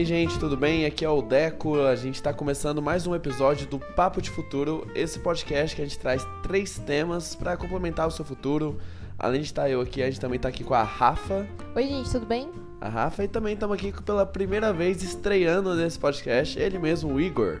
aí, gente, tudo bem? Aqui é o Deco. A gente está começando mais um episódio do Papo de Futuro, esse podcast que a gente traz três temas para complementar o seu futuro. Além de estar eu aqui, a gente também está aqui com a Rafa. Oi, gente, tudo bem? A Rafa e também estamos aqui pela primeira vez estreando nesse podcast, ele mesmo, o Igor.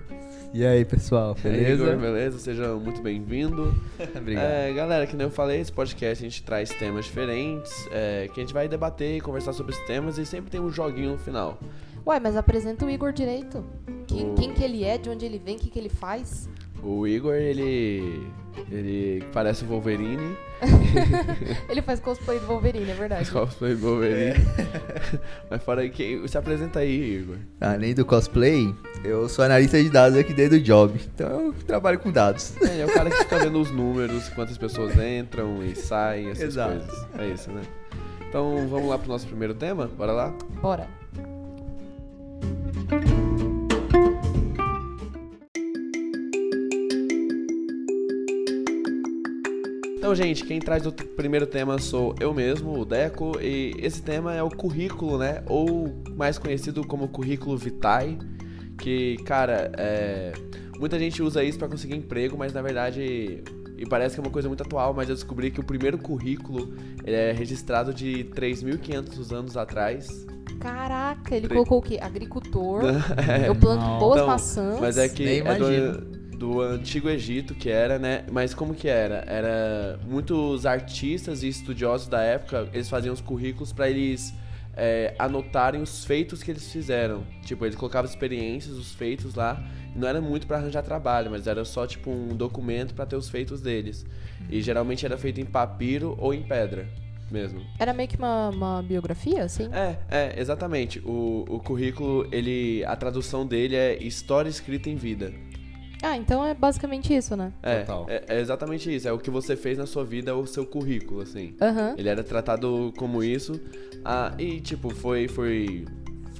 E aí, pessoal, beleza? Igor, beleza? Seja muito bem-vindo. Obrigado. É, galera, que nem eu falei, esse podcast a gente traz temas diferentes, é, que a gente vai debater e conversar sobre esses temas e sempre tem um joguinho no final. Ué, mas apresenta o Igor direito. Quem, O- quem que ele é, de onde ele vem, o que, que ele faz. O Igor, ele. ele parece o Wolverine. Ele faz cosplay do Wolverine, é verdade. Cosplay do Wolverine. Mas fora aí, quem, se apresenta aí, Igor. Além do cosplay, eu sou analista de dados aqui dentro do job. Então eu trabalho com dados. É, é o cara que fica vendo os números, quantas pessoas entram e saem, essas Exato. coisas. É isso, né? Então vamos lá pro nosso primeiro tema? Bora lá? Bora. Então, gente, quem traz o primeiro tema sou eu mesmo, o Deco, e esse tema é o currículo, né? Ou mais conhecido como currículo vitae, que, cara, é... muita gente usa isso pra conseguir emprego, mas na verdade, e parece que é uma coisa muito atual, mas eu descobri que o primeiro currículo ele é registrado de 3.500 anos atrás. Caraca, ele Tre- colocou o quê? Agricultor. É, eu planto não. boas Então, maçãs. Mas é que Nem é imagino. do, do antigo Egito que era, né? Mas como que era? Era muitos artistas e estudiosos da época, eles faziam os currículos pra eles é, anotarem os feitos que eles fizeram. Tipo, eles colocavam experiências, os feitos lá. Não era muito pra arranjar trabalho, mas era só tipo um documento pra ter os feitos deles. E geralmente era feito em papiro ou em pedra mesmo. Era meio que uma, uma biografia, assim? É, é, exatamente. O, o currículo, ele. A tradução dele é história escrita em vida. Ah, então é basicamente isso, né? É, Total. é, é exatamente isso. É o que você fez na sua vida, é o seu currículo, assim. Aham. Ele era tratado como isso. Ah, e, tipo, foi, foi.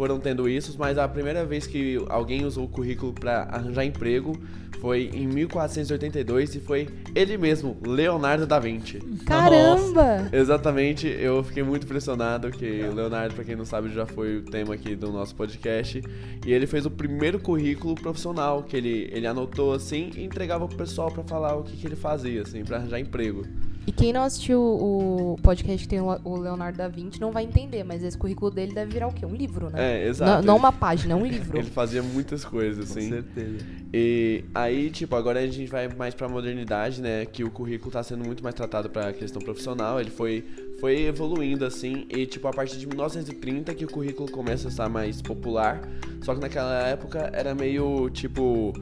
Foram tendo isso, mas a primeira vez que alguém usou o currículo pra arranjar emprego foi em 1482 e foi ele mesmo, Leonardo da Vinci. Caramba! Exatamente, eu fiquei muito impressionado que o Leonardo, pra quem não sabe, já foi o tema aqui do nosso podcast. E ele fez o primeiro currículo profissional, que ele, ele anotou assim e entregava pro pessoal pra falar o que, que ele fazia, assim, pra arranjar emprego. E quem não assistiu o podcast que tem o Leonardo da Vinci não vai entender, mas esse currículo dele deve virar o quê? Um livro, né? É, exato. Não, não uma página, é um livro. Ele fazia muitas coisas, Com assim. certeza. E aí, tipo, agora a gente vai mais pra modernidade, né? Que o currículo tá sendo muito mais tratado pra questão profissional. Ele foi, foi evoluindo, assim. E, tipo, a partir de 1930 que o currículo começa a estar mais popular. Só que naquela época era meio, tipo...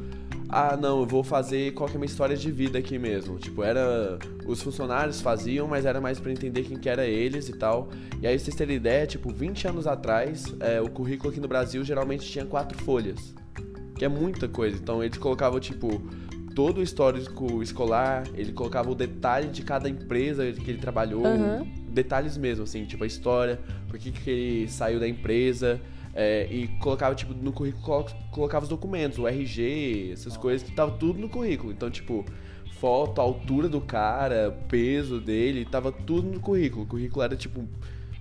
Ah, não, eu vou fazer qual que é a minha história de vida aqui mesmo. Tipo, era... Os funcionários faziam, mas era mais pra entender quem que era eles e tal. E aí, pra vocês terem ideia, tipo, 20 anos atrás, é, o currículo aqui no Brasil geralmente tinha quatro folhas que é muita coisa. Então eles colocavam, tipo, todo o histórico escolar, ele colocava o detalhe de cada empresa que ele trabalhou, Aham. detalhes mesmo, assim, tipo a história, por que, que ele saiu da empresa. É, e colocava, tipo, no currículo, colo- colocava os documentos, o RG, essas coisas que tava tudo no currículo. Então, tipo, foto, altura do cara, peso dele, tava tudo no currículo. O currículo era, tipo,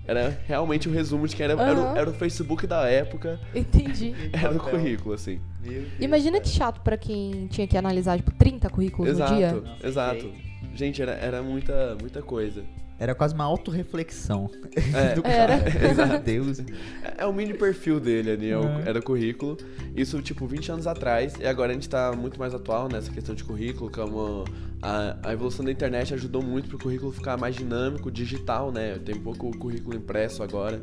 era realmente o resumo de que era, era, o- era o Facebook da época, Entendi. era o currículo, assim. Imagina que chato pra quem tinha que analisar, tipo, 30 currículos Exato, no dia. Exato. ok. Gente, era, era muita, muita coisa. Era quase uma autorreflexão É, do Era. cara. Meu Deus. é, é o mini perfil dele ali, é o- É. era o currículo. Isso, tipo, 20 anos atrás. E agora a gente tá muito mais atual nessa questão de currículo, como a, a evolução da internet ajudou muito pro currículo ficar mais dinâmico, digital, né? Tem pouco currículo impresso agora.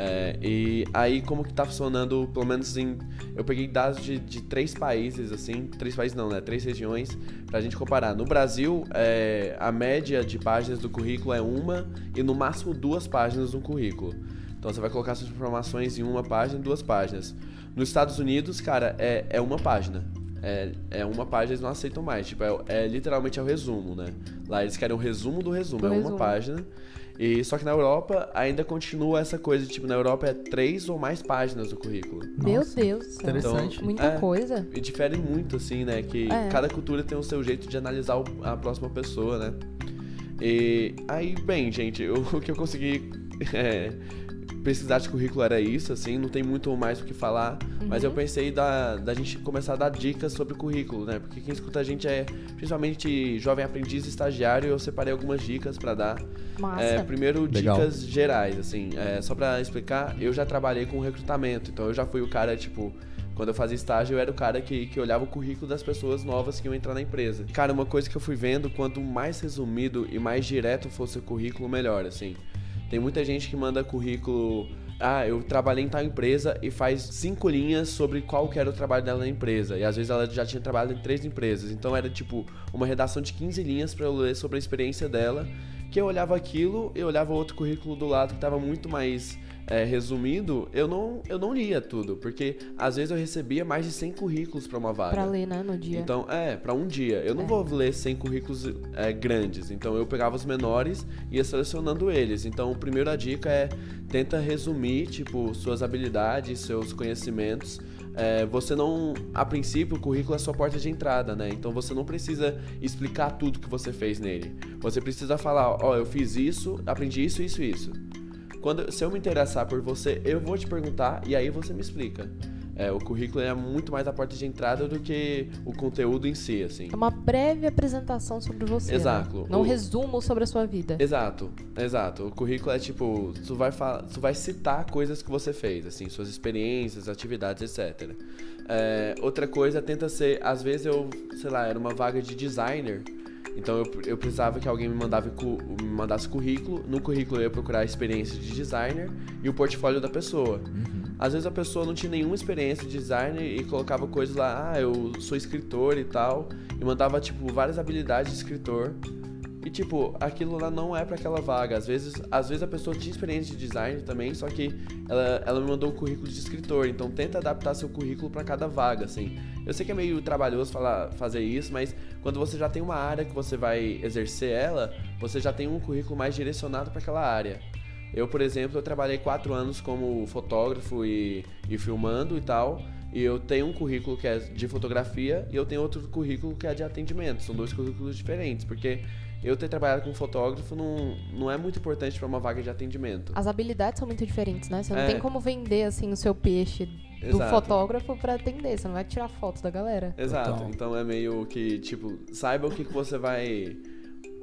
É, e aí, como que tá funcionando, pelo menos em. Eu peguei dados de, de três países, assim. Três países não, né? Três regiões, pra gente comparar. No Brasil, é, a média de páginas do currículo é uma e no máximo duas páginas no currículo. Então você vai colocar suas informações em uma página e duas páginas. Nos Estados Unidos, cara, é, é uma página. É, é uma página, eles não aceitam mais. Tipo, é, é literalmente é o resumo, né? Lá eles querem o resumo do resumo, Do é uma resumo. página. E só que na Europa ainda continua essa coisa, tipo, na Europa é três ou mais páginas do currículo. Meu Nossa, Deus. Interessante. Muita É. coisa. E difere muito, assim, né? Que É. cada cultura tem o seu jeito de analisar o- a próxima pessoa, né? E aí, bem, gente, eu- o que eu consegui é, pesquisar de currículo era isso, assim, não tem muito mais o que falar. Mas eu Uhum. pensei da, da gente começar a dar dicas sobre currículo, né? Porque quem escuta a gente é principalmente jovem aprendiz e estagiário. Eu separei algumas dicas pra dar. Massa. É, primeiro, Legal. dicas gerais, assim. É, só pra explicar, eu já trabalhei com recrutamento. Então eu já fui o cara, tipo. Quando eu fazia estágio, eu era o cara que, que olhava o currículo das pessoas novas que iam entrar na empresa. Cara, uma coisa que eu fui vendo, quanto mais resumido e mais direto fosse o currículo, melhor, assim. Tem muita gente que manda currículo. Ah, eu trabalhei em tal empresa e faz cinco linhas sobre qual que era o trabalho dela na empresa. E às vezes ela já tinha trabalhado em três empresas. Então era tipo uma redação de 15 linhas pra eu ler sobre a experiência dela. Que eu olhava aquilo, eu olhava outro currículo do lado que tava muito mais é, resumido. Eu não, eu não lia tudo, porque às vezes eu recebia mais de 100 currículos pra uma vaga. Pra ler, né, no dia. Então, é, pra um dia. Eu não É. vou ler 100 currículos é, grandes. Então, eu pegava os menores e ia selecionando eles. Então, a primeira dica é tenta resumir, tipo, suas habilidades, seus conhecimentos. É, você não, a princípio, o currículo é sua porta de entrada, né? Então, você não precisa explicar tudo que você fez nele. Você precisa falar, ó, eu fiz isso, aprendi isso, isso, isso. Quando, se eu me interessar por você, eu vou te perguntar e aí você me explica. É, o currículo é muito mais a porta de entrada do que o conteúdo em si, assim. É uma breve apresentação sobre você. né? Exato. Não O- resumo sobre a sua vida. Exato, exato. O currículo é tipo, tu vai, tu vai citar coisas que você fez, assim, suas experiências, atividades, etc. É, outra coisa, tenta ser, às vezes eu, sei lá, era uma vaga de designer, então eu, eu precisava que alguém me, mandava, me mandasse currículo. No currículo eu ia procurar a experiência de designer e o portfólio da pessoa. Às vezes a pessoa não tinha nenhuma experiência de designer e colocava coisas lá, ah, eu sou escritor e tal, e mandava, tipo, várias habilidades de escritor. E, tipo, aquilo lá não é pra aquela vaga. Às vezes, às vezes a pessoa tinha experiência de design também, só que ela, ela me mandou um currículo de escritor. Então, tenta adaptar seu currículo pra cada vaga, assim. Eu sei que é meio trabalhoso falar, fazer isso, mas quando você já tem uma área que você vai exercer ela, você já tem um currículo mais direcionado pra aquela área. Eu, por exemplo, eu trabalhei quatro anos como fotógrafo e, e filmando e tal. E eu tenho um currículo que é de fotografia e eu tenho outro currículo que é de atendimento. São dois currículos diferentes, porque eu ter trabalhado com fotógrafo não, não é muito importante para uma vaga de atendimento. As habilidades são muito diferentes, né? Você não É. tem como vender, assim, o seu peixe do Exato. fotógrafo pra atender. Você não vai tirar foto da galera. Exato. Total. Então é meio que, tipo, saiba o que, que você vai.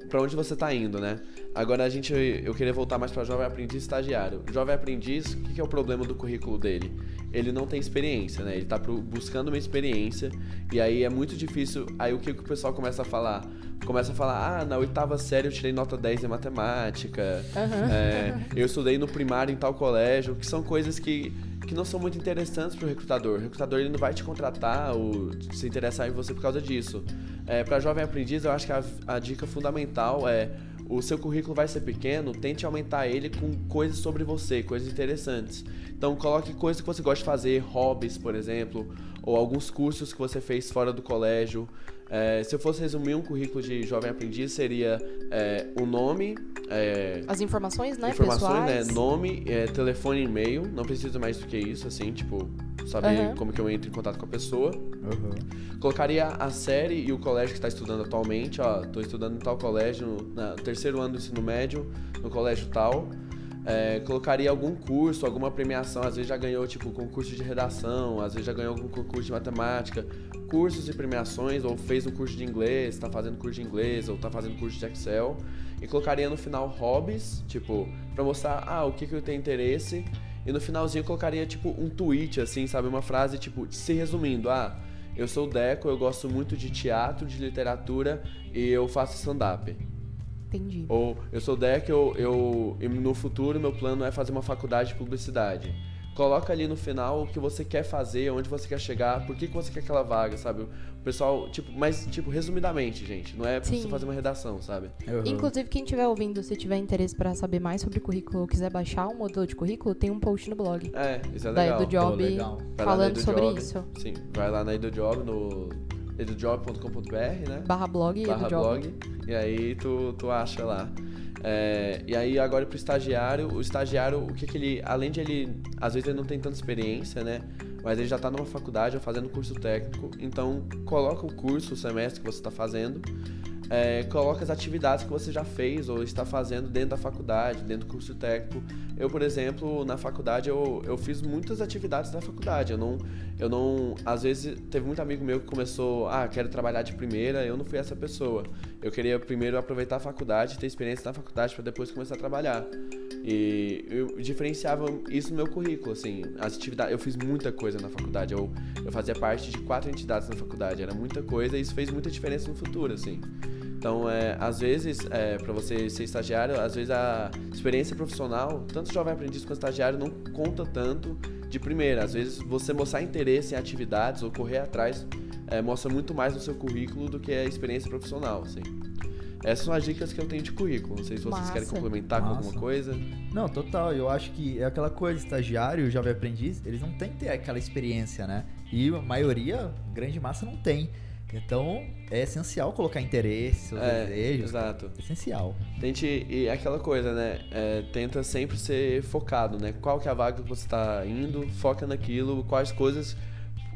Pra onde você tá indo, né? Agora a gente. Eu queria voltar mais pra jovem aprendiz estagiário. Jovem aprendiz, o que, que é o problema do currículo dele? Ele não tem experiência, né? Ele tá pro- buscando uma experiência. E aí é muito difícil. Aí o que, que o pessoal começa a falar? Começa a falar, ah, na oitava série eu tirei nota 10 em matemática. Aham. É, eu estudei no primário em tal colégio, que são coisas que, que não são muito interessantes pro recrutador. O recrutador ele não vai te contratar ou se interessar em você por causa disso. É, para jovem aprendiz, eu acho que a, a dica fundamental é o seu currículo vai ser pequeno, tente aumentar ele com coisas sobre você, coisas interessantes. Então coloque coisas que você gosta de fazer, hobbies, por exemplo, ou alguns cursos que você fez fora do colégio. É, se eu fosse resumir um currículo de jovem aprendiz, seria é, o nome, é, As informações, né, informações, pessoais. né? Nome, é, telefone e e-mail. Não precisa mais do que isso, assim, tipo, saber Aham. como que eu entro em contato com a pessoa. Colocaria a série e o colégio que está estudando atualmente, ó, tô estudando em tal colégio, no na- no terceiro ano do ensino médio, no colégio tal. É, colocaria algum curso, alguma premiação, às vezes já ganhou tipo concurso de redação, às vezes já ganhou algum concurso de matemática, cursos e premiações, ou fez um curso de inglês, tá fazendo curso de inglês, ou tá fazendo curso de Excel. E colocaria no final hobbies, tipo, pra mostrar, ah, o que, que eu tenho interesse. E no finalzinho colocaria tipo um tweet, assim, sabe? Uma frase, tipo, se resumindo, ah, eu sou o Deco, eu gosto muito de teatro, de literatura e eu faço stand-up. Entendi. Ou eu sou o Deco, eu, eu, e no futuro meu plano é fazer uma faculdade de publicidade. Coloca ali no final o que você quer fazer, onde você quer chegar, por que, que você quer aquela vaga, sabe? O pessoal, tipo, mas, tipo, resumidamente, gente, não é pra você fazer uma redação, sabe? Inclusive, quem estiver ouvindo, se tiver interesse pra saber mais sobre currículo ou quiser baixar um modelo de currículo, tem um post no blog É, isso é da legal. Legal. Vai lá na falando sobre EduJob. isso. Sim, vai lá na EduJob, no edujob.com.br, né? Barra blog barra blog, e aí tu, tu acha lá. É, e aí agora pro estagiário, o estagiário, o que que ele, além de ele, às vezes ele não tem tanta experiência, né? Mas ele já tá numa faculdade ou fazendo curso técnico, então coloca o curso, o semestre que você tá fazendo, é, coloca as atividades que você já fez ou está fazendo dentro da faculdade, dentro do curso técnico. Eu, por exemplo, na faculdade eu, eu fiz muitas atividades da faculdade. Eu não, eu não, às vezes teve muito amigo meu que começou, ah, quero trabalhar de primeira. Eu não fui essa pessoa. Eu queria primeiro aproveitar a faculdade, ter experiência na faculdade para depois começar a trabalhar. E eu diferenciava isso no meu currículo, assim, as atividades. Eu fiz muita coisa na faculdade. Eu, eu fazia parte de quatro entidades na faculdade. Era muita coisa e isso fez muita diferença no futuro, assim. Então, é, às vezes, é, para você ser estagiário, às vezes a experiência profissional, tanto jovem aprendiz quanto estagiário, não conta tanto de primeira. Às vezes, você mostrar interesse em atividades ou correr atrás é, mostra muito mais no seu currículo do que a experiência profissional, assim. Essas são as dicas que eu tenho de currículo. Não sei se vocês Massa. querem complementar com Massa. alguma coisa. Não, total. Eu acho que é aquela coisa, estagiário, jovem aprendiz, eles não têm que ter aquela experiência, né? E a maioria, grande massa, não tem. Então, é essencial colocar interesse, seus É, desejos. exato. Essencial. Tente, e é aquela coisa, né? É, tenta sempre ser focado, né? Qual que é a vaga que você está indo, foca naquilo, quais coisas,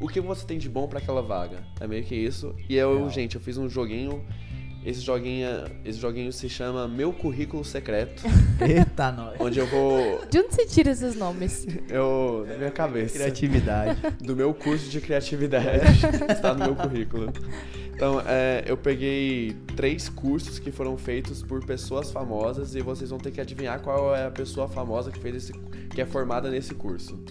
o que você tem de bom para aquela vaga. É meio que isso. E eu, Real. gente, eu fiz um joguinho. Esse joguinho, esse joguinho se chama Meu Currículo Secreto, Eita, nós. onde eu vou, De onde você tira esses nomes? eu na minha cabeça, Criatividade. do meu curso de criatividade, está no meu currículo. Então, é, eu peguei três cursos que foram feitos por pessoas famosas e vocês vão ter que adivinhar qual é a pessoa famosa que fez esse, que é formada nesse curso.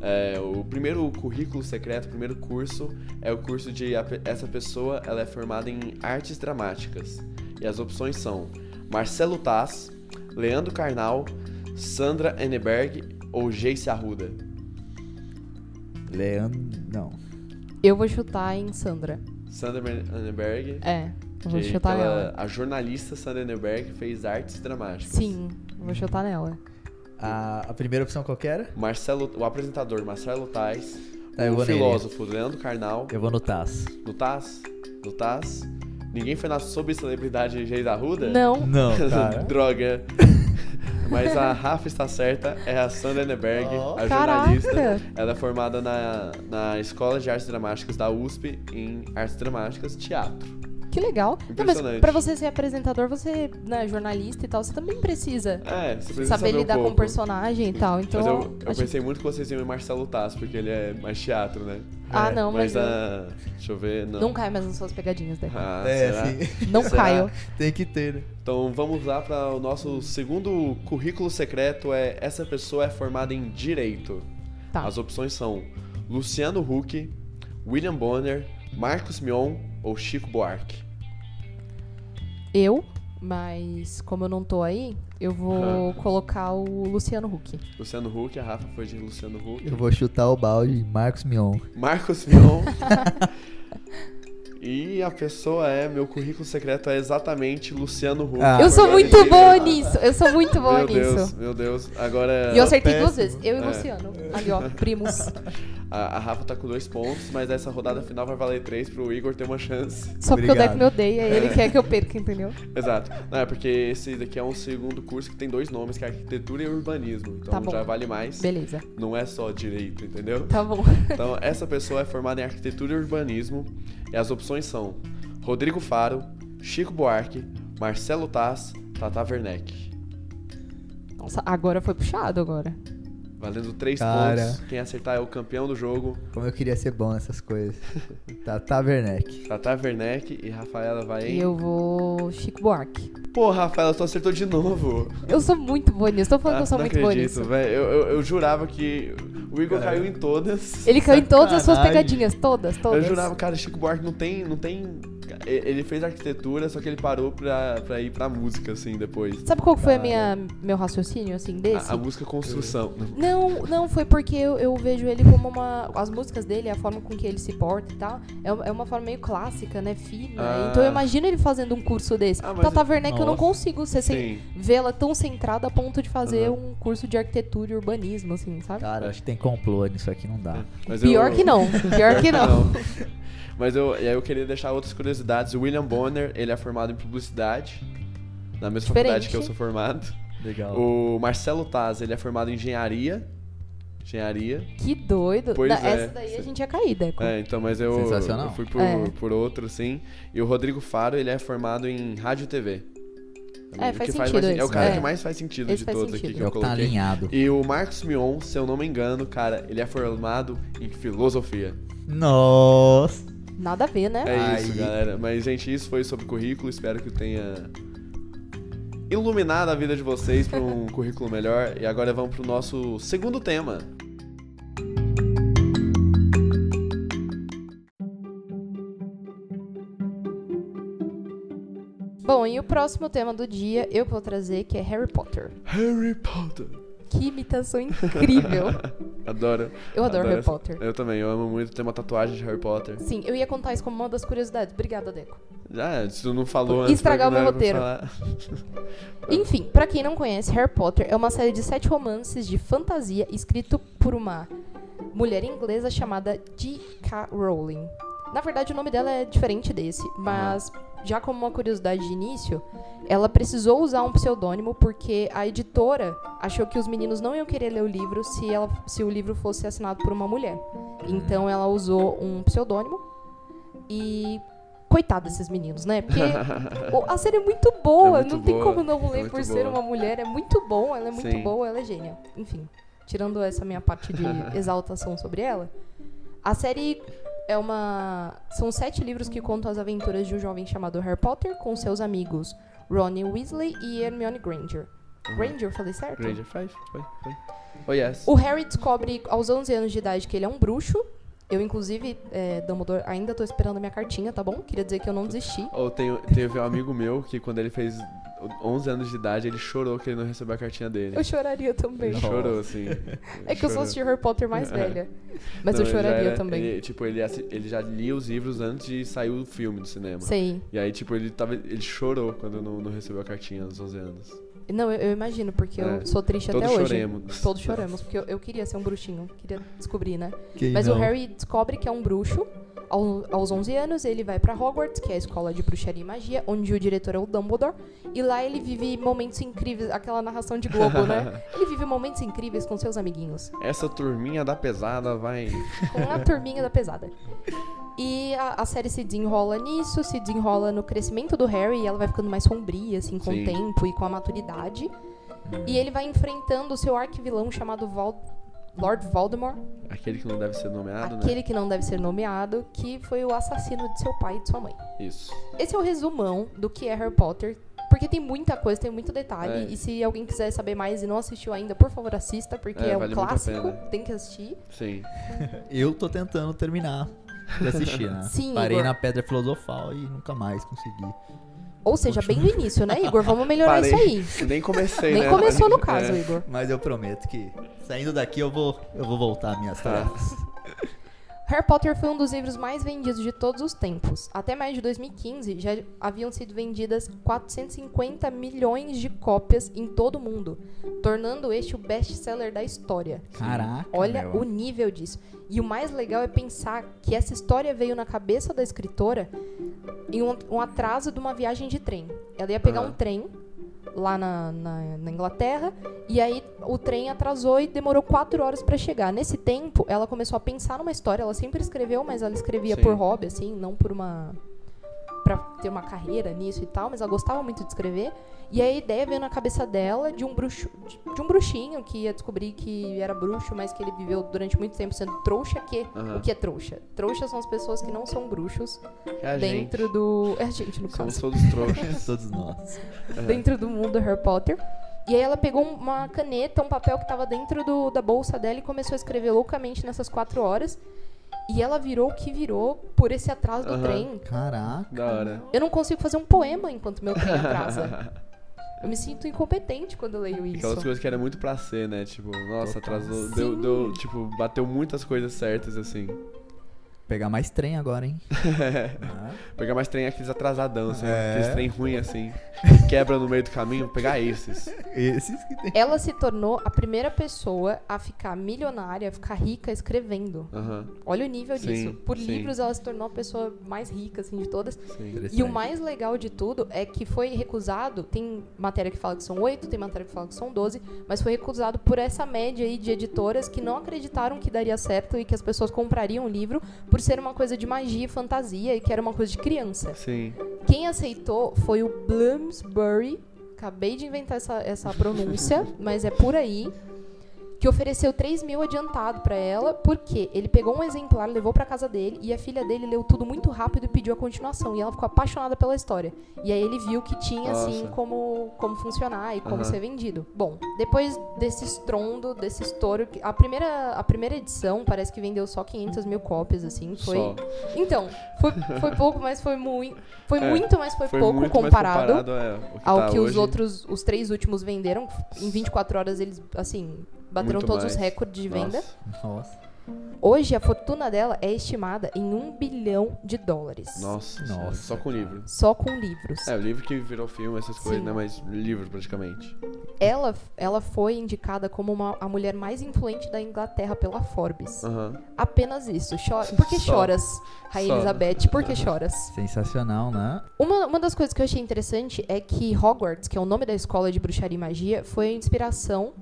É, o primeiro currículo secreto, o primeiro curso é o curso de essa pessoa, ela é formada em artes dramáticas. E as opções são Marcelo Taz, Leandro Carnal, Sandra Enneberg ou Geice Arruda. Leandro. Não. Eu vou chutar em Sandra. Sandra Enneberg, É, eu vou chutar ela- nela. a jornalista Sandra Enneberg fez artes dramáticas. Sim, eu vou chutar nela. A, a primeira opção qual que era? Marcelo, o apresentador Marcelo Tais, Tá, o vou nele. filósofo Leandro Carnal, Eu vou no TAS. no Taz, no Taz. Ninguém foi na subcelebridade Geis Arruda? Não, Não, cara. Droga. Mas a Rafa está certa, é a Sandra Enneberg, Oh. a Caraca. jornalista. Ela é formada na, na Escola de Artes Dramáticas da USP em Artes Dramáticas Teatro. Que legal. Não, mas pra você ser apresentador, você, né, jornalista e tal, você também precisa É, você precisa saber um lidar com o personagem e tal. Então, Mas eu, eu acho- pensei muito que vocês iam em Marcelo Tass, porque ele é mais teatro, né? Ah, É, não, mas, Mas eu- a. Deixa eu ver. Não. não cai mais nas suas pegadinhas, né? Ah, É, será? sim. Não Será? caio. Tem que ter, né? Então vamos lá para o nosso segundo currículo secreto. É essa pessoa é formada em direito. Tá. As opções são Luciano Huck, William Bonner, Marcos Mion ou Chico Buarque. Eu, mas como eu não tô aí, eu vou colocar o Luciano Huck. Luciano Huck, a Rafa foi de Luciano Huck. Eu vou chutar o balde Marcos Mion. Marcos Mion. e a pessoa é, meu currículo secreto é exatamente Luciano Huck. Ah, eu sou muito direito. boa nisso. Eu sou muito boa Meu nisso. Deus, meu Deus. Agora E eu acertei péssimo. duas vezes. Eu e É. o Luciano. Ali, ó, primos. a, a Rafa tá com dois pontos, mas essa rodada final vai valer três pro Igor ter uma chance. Só porque o Obrigado. Deco me odeia e ele quer que eu perca, entendeu? Exato. Não, é porque esse daqui é um segundo curso que tem dois nomes, que é arquitetura e urbanismo. Então Tá bom. já vale mais. Beleza. Não é só direito, entendeu? Tá bom. Então, essa pessoa é formada em arquitetura e urbanismo. E as opções são Rodrigo Faro, Chico Buarque, Marcelo Taz, Tata Werneck. Nossa, agora foi puxado agora. Valendo três Cara. pontos. Quem acertar é o campeão do jogo. Como eu queria ser bom nessas coisas. Tata Werneck. Tata Werneck e Rafaela vai E em. eu vou Chico Buarque. Pô, Rafaela, tu acertou de novo. Eu sou muito boa nisso. Tô falando que eu sou não muito boa acredito, nisso. velho. Eu, eu, eu jurava que o Igor caiu em todas. Ele caiu em todas as suas pegadinhas. Todas, todas. Eu jurava, cara, Chico Buarque não tem, não tem. Ele fez arquitetura, só que ele parou pra, pra ir pra música, assim, depois. Sabe qual foi a Cara. minha, meu raciocínio, assim, desse? A, a música construção. Não, não, foi porque eu, eu vejo ele como uma. As músicas dele, a forma com que ele se porta e tal, é, uma- é uma forma meio clássica, né? Fina. Ah. Então eu imagino ele fazendo um curso desse. Ah, Tata Werneck, eu não consigo ser sem, Sim. vê-la tão centrada a ponto de fazer Aham. um curso de arquitetura e urbanismo, assim, sabe? Cara, acho que tem complô nisso aqui, não dá. Mas Pior eu- que não. Pior que não. Mas eu, e aí eu queria deixar outras curiosidades. O William Bonner, ele é formado em publicidade, na mesma faculdade Diferente. que eu sou formado. Legal. O Marcelo Taz, ele é formado em engenharia. engenharia. Que doido. Pois Da- é. Essa daí a gente ia cair, Deco. É, então, mas eu, Sensacional. eu fui por, É. por outro, sim. E o Rodrigo Faro, ele é formado em rádio e TV. É, O faz mais- sentido É o cara é. que mais faz sentido Esse de faz todos aqui que É eu que tá coloquei. alinhado. E o Marcos Mion, se eu não me engano, cara, ele é formado em filosofia. Nossa. Nada a ver, né? É isso, galera. Mas, gente, isso foi sobre currículo. Espero que tenha iluminado a vida de vocês para um currículo melhor. E agora vamos pro nosso segundo tema. Bom, e o próximo tema do dia eu vou trazer que é Harry Potter. Harry Potter. Que imitação incrível. Adoro. Eu adoro Harry essa- Potter. Eu também, eu amo muito ter uma tatuagem de Harry Potter. Sim, eu ia contar isso como uma das curiosidades. Obrigada, Deco. Já, se tu não falou antes. Estragar o meu roteiro. Enfim, pra quem não conhece, Harry Potter é uma série de sete romances de fantasia escrito por uma mulher inglesa chamada J.K. Rowling. Na verdade, o nome dela é diferente desse, mas já como uma curiosidade de início, ela precisou usar um pseudônimo porque a editora achou que os meninos não iam querer ler o livro se, ela, se o livro fosse assinado por uma mulher. Então ela usou um pseudônimo e. Coitado desses meninos, né? Porque a série é muito boa, É muito não tem boa, como não é ler muito por ser boa. uma mulher. É muito bom, ela é muito Sim. boa, ela é gênia. Enfim, tirando essa minha parte de exaltação sobre ela, a série é uma. São sete livros que contam as aventuras de um jovem chamado Harry Potter com seus amigos Ronnie Weasley e Hermione Granger. Granger, eu falei certo? Granger Five? Foi? Foi? Oh, yes. O Harry descobre aos 11 anos de idade que ele é um bruxo. Eu, inclusive, é, Dumbledore, ainda tô esperando a minha cartinha, tá bom? Queria dizer que eu não desisti. Ou tem, teve um amigo meu que quando ele fez 11 anos de idade, ele chorou que ele não recebeu a cartinha dele. Eu choraria também. Ele chorou, assim. É que eu só Chorou. assisti Harry Potter mais velha. Mas Não, eu ele já choraria era- também. Ele, tipo, ele, ele já lia os livros antes de sair o filme do cinema. Sei. E aí, tipo, ele, tava, ele chorou quando não, não recebeu a cartinha aos 11 anos. Não, eu, eu imagino, porque É. eu sou triste Todos até hoje. choremos. Todos choramos, porque eu, eu queria ser um bruxinho. Queria descobrir, né? Quem Mas o não? Harry descobre que é um bruxo. Ao- aos 11 anos, ele vai pra Hogwarts, que é a escola de bruxaria e magia, onde o diretor é o Dumbledore. E lá ele vive momentos incríveis, aquela narração de Globo, né? Ele vive momentos incríveis com seus amiguinhos. Essa turminha da pesada vai. Com a turminha da pesada. E a, a série se desenrola nisso, se desenrola no crescimento do Harry, e ela vai ficando mais sombria, assim, com Sim. o tempo e com a maturidade. E ele vai enfrentando o seu arquivilão chamado Val- Lord Voldemort, Aquele que não deve ser nomeado, aquele que não deve ser nomeado, que foi o assassino de seu pai e de sua mãe. né? Isso. Esse é o resumão do que é Harry Potter. Porque tem muita coisa, tem muito detalhe. É. E se alguém quiser saber mais e não assistiu ainda, por favor, assista, porque É, é, um vale clássico. Tem que assistir. Sim. Eu tô tentando terminar de assistir, né? Sim, Parei Igor. na Pedra Filosofal e nunca mais consegui. Ou seja, bem no início, né, Igor? Vamos melhorar Parei. isso aí. Nem comecei, Nem né? começou no caso, É. Igor. Mas eu prometo que saindo daqui eu vou, eu vou voltar às minhas Tá. tarefas. Harry Potter foi um dos livros mais vendidos de todos os tempos. Até mais de 2015, já haviam sido vendidas 450 milhões de cópias em todo o mundo, tornando este o best-seller da história. Caraca, Olha meu. o nível disso. E o mais legal é pensar que essa história veio na cabeça da escritora em um, um atraso de uma viagem de trem. Ela ia pegar Aham. um trem lá na, na- na Inglaterra e aí o trem atrasou e demorou quatro horas pra chegar. Nesse tempo, ela começou a pensar numa história. Ela sempre escreveu, mas ela escrevia Sim. por hobby, assim, não por uma Pra ter uma carreira nisso e tal, mas ela gostava muito de escrever. E a ideia veio na cabeça dela de um bruxo, de, de um bruxinho que ia descobrir que era bruxo, mas que ele viveu durante muito tempo sendo trouxa, que Aham. o que é trouxa? Trouxas são as pessoas que não são bruxos É a gente. dentro do, é a gente no Somos caso, todos trouxas. Todos nós. dentro do mundo do Harry Potter. E aí ela pegou uma caneta, um papel que tava dentro do, da bolsa dela e começou a escrever loucamente nessas quatro horas. E ela virou o que virou por esse atraso do Aham. trem. Caraca. da hora. Eu não consigo fazer um poema enquanto meu trem atrasa. Eu me sinto incompetente quando eu leio isso. Aquelas coisas que era muito pra ser, né? Tipo, nossa, Total. atrasou. Deu, Sim. deu, tipo, bateu muitas coisas certas, assim. Pegar mais trem agora, hein? Ah, Pegar mais trem aqueles atrasadão, assim, É. aqueles trem ruim assim, que quebra no meio do caminho, pegar esses. Esses que tem. Ela se tornou a primeira pessoa a ficar milionária, a ficar rica escrevendo. Olha o nível Sim, disso. Por sim. livros, ela se tornou a pessoa mais rica, assim, de todas. sim. E o mais legal de tudo é que foi recusado. Tem matéria que fala que são oito, tem matéria que fala que são 12, mas foi recusado por essa média aí de editoras que não acreditaram que daria certo e que as pessoas comprariam o livro por ser uma coisa de magia e fantasia e que era uma coisa de criança. Sim. Quem aceitou foi o Bloomsbury, acabei de inventar essa, essa pronúncia, mas é por aí, que ofereceu 3 mil adiantado pra ela, porque ele pegou um exemplar, levou pra casa dele, e a filha dele leu tudo muito rápido e pediu a continuação, e ela ficou apaixonada pela história. E aí ele viu que tinha, assim, Nossa. como, como funcionar e como Aham. ser vendido. Bom, depois desse estrondo, desse estouro, a primeira, a primeira edição parece que vendeu só 500 mil cópias, assim, foi... Só. Então, foi, foi pouco, mas foi muito. Foi É, muito, mas foi, pouco muito mais comparado, é, que ao tá que os hoje. outros, os três últimos venderam. Em 24 horas eles, assim, bateram Muito todos os mais. recordes de venda. Nossa. Hoje, a fortuna dela é estimada em um bilhão de dólares. Nossa, Nossa, só com livro. Só com livros. É, o livro que virou filme, essas coisas, Sim. né? Mas livro praticamente. Ela, ela foi indicada como uma, a mulher mais influente da Inglaterra pela Forbes. Aham. Apenas isso. Chora. Por que Só. choras, Rainha Só. Elizabeth? Por que choras? Sensacional, né? Uma, uma das coisas que eu achei interessante é que Hogwarts, que é o nome da escola de bruxaria e magia, foi a inspiração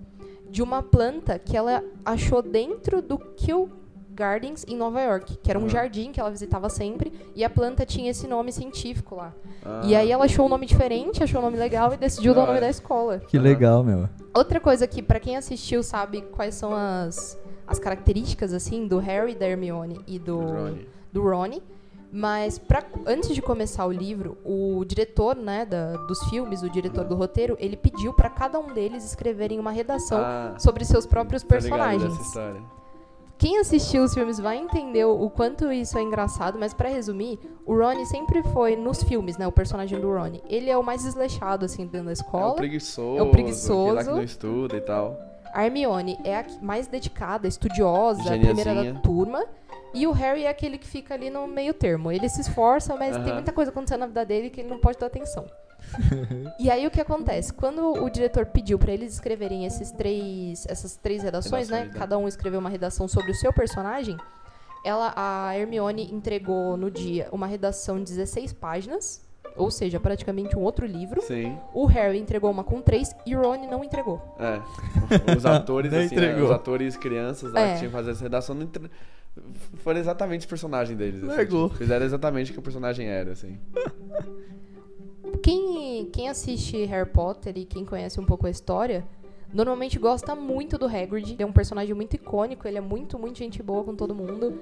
de uma planta que ela achou dentro do Kew Gardens em Nova York, que era um Aham. jardim que ela visitava sempre, e a planta tinha esse nome científico lá. Ah, E aí ela achou um nome diferente, achou um nome legal e decidiu dar o nome da escola. Que legal, meu. Outra coisa que, pra quem assistiu, sabe quais são as, as características, assim, do Harry, da Hermione e do, Rony. do Ronnie. Mas pra, antes de começar o livro, o diretor né, da- dos filmes, o diretor do roteiro, ele pediu pra cada um deles escreverem uma redação Ah, sobre seus próprios ligado personagens. Quem assistiu os filmes vai entender o quanto isso é engraçado, mas pra resumir, o Ronnie sempre foi, nos filmes, né, o personagem do Ronnie, ele é o mais desleixado, assim, dentro da É o escola. preguiçoso. É o preguiçoso. lá que não estuda e tal. A Hermione é a mais dedicada, estudiosa, primeira da turma. E o Harry é aquele que fica ali no meio termo. Ele se esforça, mas tem Aham. muita coisa acontecendo na vida dele que ele não pode dar atenção. e aí o que acontece? Quando o diretor pediu pra eles escreverem esses três, essas três redações, né? Redações, né? Cada um escreveu uma redação sobre o seu personagem. Ela, a Hermione entregou no dia uma redação de 16 páginas, ou seja, praticamente um outro livro. Sim. O Harry entregou uma com três e o Ron não entregou. É. Os atores, assim, né, entregou. os atores crianças lá É. que tinham que fazer essa redação não entre... foram exatamente o personagem deles. assim, Legou. tipo, fizeram exatamente o que o personagem era, assim. Quem, quem assiste Harry Potter e quem conhece um pouco a história, normalmente gosta muito do Hagrid. Ele é um personagem muito icônico, ele é muito, muito gente boa com todo mundo.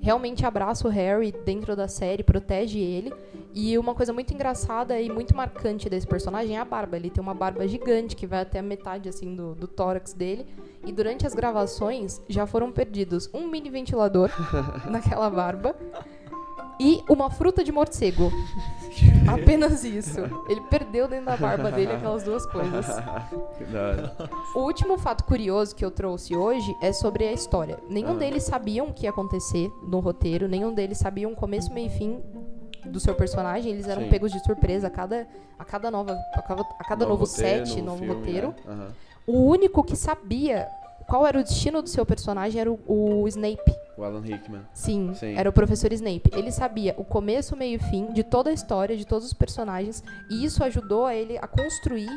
Realmente abraça o Harry dentro da série, protege ele. E uma coisa muito engraçada e muito marcante desse personagem é a barba. Ele tem uma barba gigante que vai até a metade assim do, do tórax dele. E durante as gravações já foram perdidos um mini ventilador naquela barba e uma fruta de morcego. Apenas isso. Ele perdeu dentro da barba dele aquelas duas coisas. O último fato curioso que eu trouxe hoje é sobre a história. Nenhum Ah. deles sabiam o que ia acontecer no roteiro, nenhum deles sabiam o começo, meio e fim do seu personagem. Eles eram Sim. pegos de surpresa a cada, a cada, nova, a cada, a cada novo, roteiro, set, novo filme, roteiro. né? Aham. O único que sabia qual era o destino do seu personagem era o, o Snape. O Alan Rickman. Sim, Sim. era o professor Snape. Ele sabia o começo, meio e fim de toda a história, de todos os personagens, e isso ajudou a ele a construir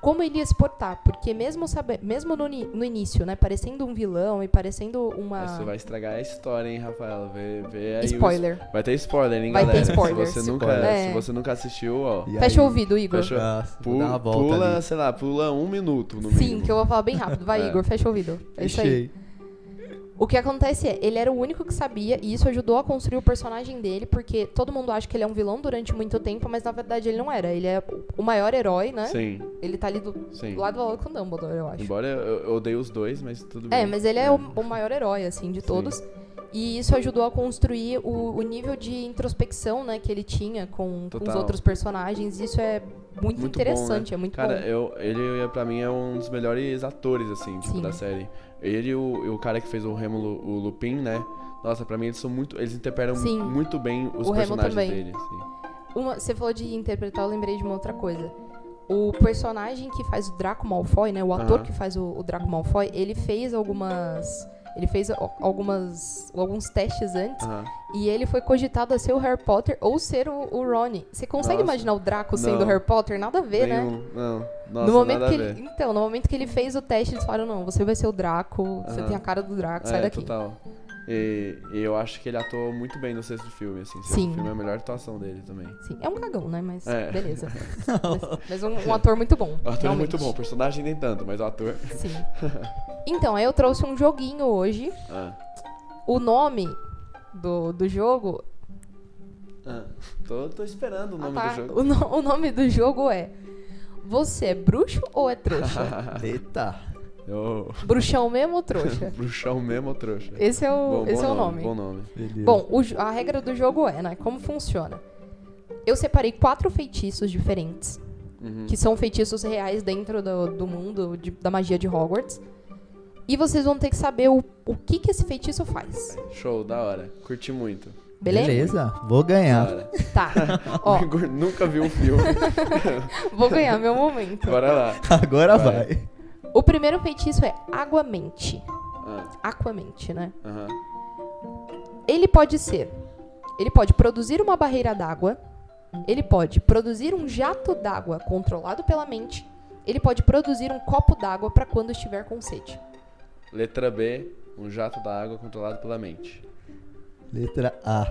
como ele ia se portar, porque mesmo saber, mesmo no, no início, né, parecendo um vilão e parecendo uma Isso vai estragar a história, hein, Rafael? Vê, vê aí os- spoiler. Vai ter spoiler, hein, Vai ter galera? spoilers. Se você, nunca, Spoiler. É. se você nunca assistiu, ó. E Fecha o ouvido, Igor. Fecha- Nossa, vou pu- dar uma volta pula, ali. sei lá, pula um minuto no Sim, mínimo. que eu vou falar bem rápido. Vai, É. Igor, fecha o ouvido. É isso aí. O que acontece é, ele era o único que sabia, e isso ajudou a construir o personagem dele, porque todo mundo acha que ele é um vilão durante muito tempo, mas na verdade ele não era. Ele é o maior herói, né? Sim, Ele tá ali do sim. lado a lado com o Dumbledore, eu acho. Embora eu, odeie os dois, mas tudo bem. É, mas ele é o, o maior herói, assim, de Sim. todos. E isso ajudou a construir o, o nível de introspecção, né, que ele tinha com, com os outros personagens. Isso é muito, Muito interessante, bom, né? é muito Cara, bom. eu, ele pra mim é um dos melhores atores, assim, tipo, Sim. da série. Ele e o, o cara que fez o Rêmulo, o Lupin, né? Nossa, pra mim eles são muito. Eles interpretam Sim. muito bem os O Remo personagens dele. assim. Uma, você falou de interpretar, eu lembrei de uma outra coisa. O personagem que faz o Draco Malfoy, né? O ator que faz o, o Draco Malfoy, ele fez algumas. Ele fez al- algumas. alguns testes antes. Aham. E ele foi cogitado a ser o Harry Potter ou ser o, o Rony. Você consegue Nossa. imaginar o Draco sendo o. Harry Potter? Nada a ver, né? Não, nossa, no momento que ele, então, no momento que ele fez o teste, eles falaram: não, você vai ser o Draco, você Aham. tem a cara do Draco, sai é, daqui. total. E, e eu acho que ele atuou muito bem no sexto filme, assim. O sexto Sim. filme é a melhor atuação dele também. Sim, é um cagão, né? Mas É. beleza. mas mas um, um ator muito bom. O ator é realmente. muito bom, o personagem nem tanto, mas o ator. Sim. Então, aí eu trouxe um joguinho hoje. Ah, O nome do, do jogo. ah. Tô, tô esperando o Ah, nome tá. do jogo. O, no- o nome do jogo é. Você é bruxo ou é trouxa? Eita. Bruxão mesmo ou trouxa? bruxão mesmo ou trouxa? Esse é o, Bom, esse bom é o nome. Bom nome. Bom, o a regra do jogo é, né? Como funciona? Eu separei quatro feitiços diferentes, Uhum. que são feitiços reais dentro do, do mundo de- da magia de Hogwarts. E vocês vão ter que saber o, o que, que esse feitiço faz. Show, da hora. Curti muito. Beleza? Beleza, vou ganhar. Tá. Ó, O Igor nunca viu um filme. vou ganhar meu momento. Bora lá. Agora Vai. vai. O primeiro feitiço é Água-mente. Ah, Aquamente, né? aham. Ele pode ser. Ele pode produzir uma barreira d'água. Ele pode produzir um jato d'água controlado pela mente. Ele pode produzir um copo d'água para quando estiver com sede. Letra B, um jato da água controlado pela mente. Letra A.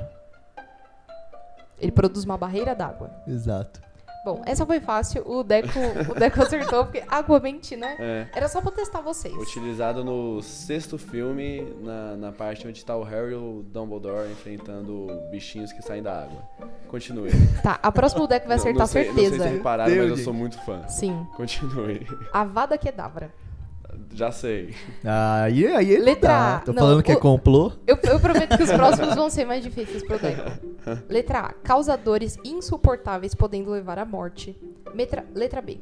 Ele produz uma barreira d'água. Exato. Bom, essa foi fácil. O Deco, o Deco acertou, porque água-mente, né? É. Era só pra testar vocês. Utilizado no sexto filme, na, na parte onde tá o Harry e o Dumbledore enfrentando bichinhos que saem da água. Continue. Tá, a próxima o Deco vai Não- acertar não sei, certeza. Não sei se repararam, Deus, mas eu sou muito fã. Sim. Continue. Avada Kedavra. Já sei. Aí, aí ele Letra tá. A. Tô Não, falando que é o- complô. Eu, eu prometo que os próximos vão ser mais difíceis pro Deco. Letra A. Causadores insuportáveis podendo levar à morte. Metra- letra B.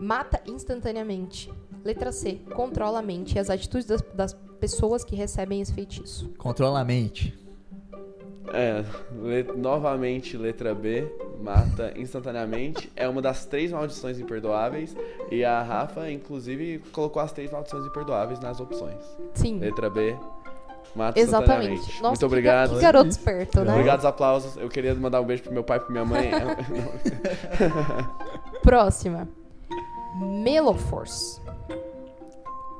Mata instantaneamente. Letra C. Controla a mente e as atitudes das, das pessoas que recebem esse feitiço. Controla a mente. É, le- novamente, letra B, mata instantaneamente. É uma das três maldições imperdoáveis. E a Rafa, inclusive, colocou as três maldições imperdoáveis nas opções. Sim. Letra B, mata Exatamente. instantaneamente. Nossa, Muito que obrigado. ga- Que, garoto esperto, né? Obrigado, os aplausos. Eu queria mandar um beijo pro meu pai e pra minha mãe. Próxima. Meloforce.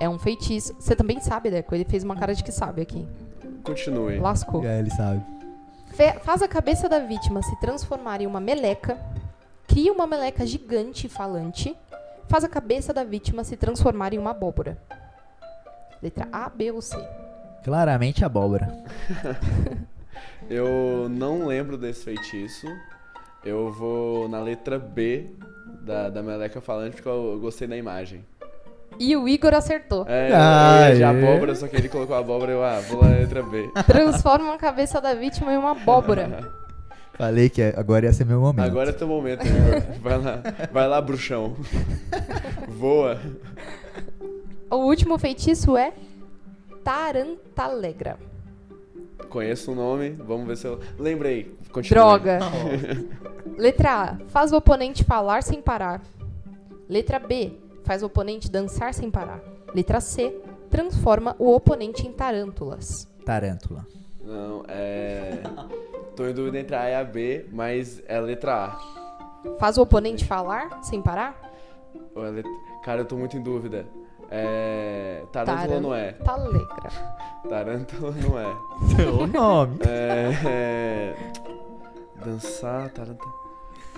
É um feitiço. Você também sabe, Deco. Ele fez uma cara de que sabe aqui. Continue. Lascou. É, ele sabe. Faz a cabeça da vítima se transformar em uma meleca. Cria uma meleca gigante e falante. Faz a cabeça da vítima se transformar em uma abóbora. Letra A, B ou C. Claramente abóbora. Eu não lembro desse feitiço. Eu vou na letra B da, da meleca falante porque eu gostei da imagem. E o Igor acertou. É, eu de Aê. abóbora, só que ele colocou abóbora eu, ah, vou na letra B. Transforma a cabeça da vítima em uma abóbora. Falei que agora ia ser meu momento. Agora é teu momento, Igor. Vai lá, vai lá, bruxão. Voa. O último feitiço é Tarantalegra. Conheço o nome, vamos ver se eu. Lembrei. Continue. Droga. Letra A. Faz o oponente falar sem parar. Letra B. Faz o oponente dançar sem parar. Letra C. Transforma o oponente em tarântulas. Tarântula. Não, é. Tô em dúvida entre a e a B, mas é a letra A. Faz o oponente falar sem parar? Ou é letra- Cara, eu tô muito em dúvida. É. Tarântula ou não é? Tarantalegra. Tarântula não é. Seu nome. É. é... Dançar, tarântula.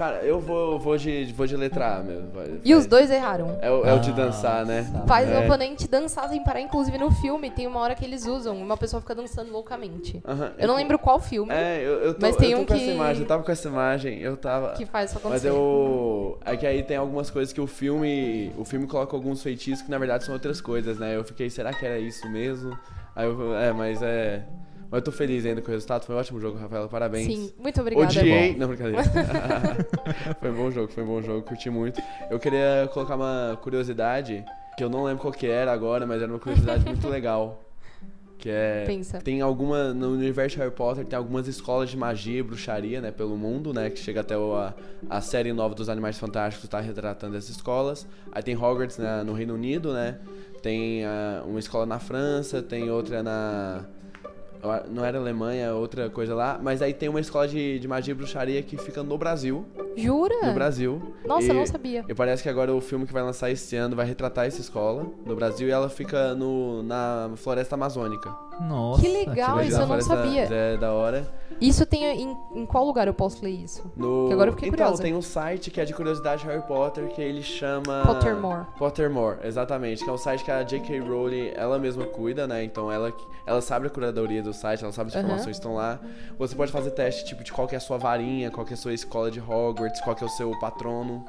Cara, eu vou, vou, de, vou de letra A mesmo. vai- E os dois erraram. É o, é o de Ah, dançar, né? Faz É. o oponente dançar sem parar. Inclusive no filme tem uma hora que eles usam. Uma pessoa fica dançando loucamente. Aham. Eu não lembro qual filme É, eu, eu tô, Mas tem eu tô um com que- essa imagem, eu tava com essa imagem, eu tava. que faz isso Mas acontecer. eu. É que aí tem algumas coisas que o filme. O filme coloca alguns feitiços que na verdade são outras coisas, né? Eu fiquei, será que era isso mesmo? Aí eu. É, mas é. Mas eu tô feliz ainda com o resultado. Foi um ótimo jogo, Rafaela. Parabéns. Sim, muito obrigada. Odiei. Não, brincadeira. foi um bom jogo, foi um bom jogo, curti muito. Eu queria colocar uma curiosidade, que eu não lembro qual que era agora, mas era uma curiosidade muito legal. Que é. Pensa. Tem alguma. No universo de Harry Potter tem algumas escolas de magia e bruxaria, né? Pelo mundo, né? Que chega até o- a, a série nova dos Animais Fantásticos tá retratando essas escolas. Aí tem Hogwarts né, no Reino Unido, né? Tem ah, uma escola na França, tem outra na. Não era Alemanha, outra coisa lá. Mas aí tem uma escola de, de magia e bruxaria que fica no Brasil. Jura? No Brasil. Nossa, E- eu não sabia. E parece que agora o filme que vai lançar esse ano vai retratar essa escola no Brasil e ela fica no, na floresta amazônica. Nossa. Que legal, que isso eu não Floresta- sabia. É da hora. Isso tem em, em qual lugar eu posso ler isso? No... Que agora eu fiquei então, curiosa. tem um site que é de curiosidade de Harry Potter que ele chama. Pottermore. Pottermore, exatamente. Que é um site que a J.K. Rowling ela mesma cuida, né? Então ela, ela sabe a curadoria do site, ela sabe as informações que estão lá. Você pode fazer teste tipo de qual que é a sua varinha, qual que é a sua escola de Hogwarts, qual que é o seu patrono.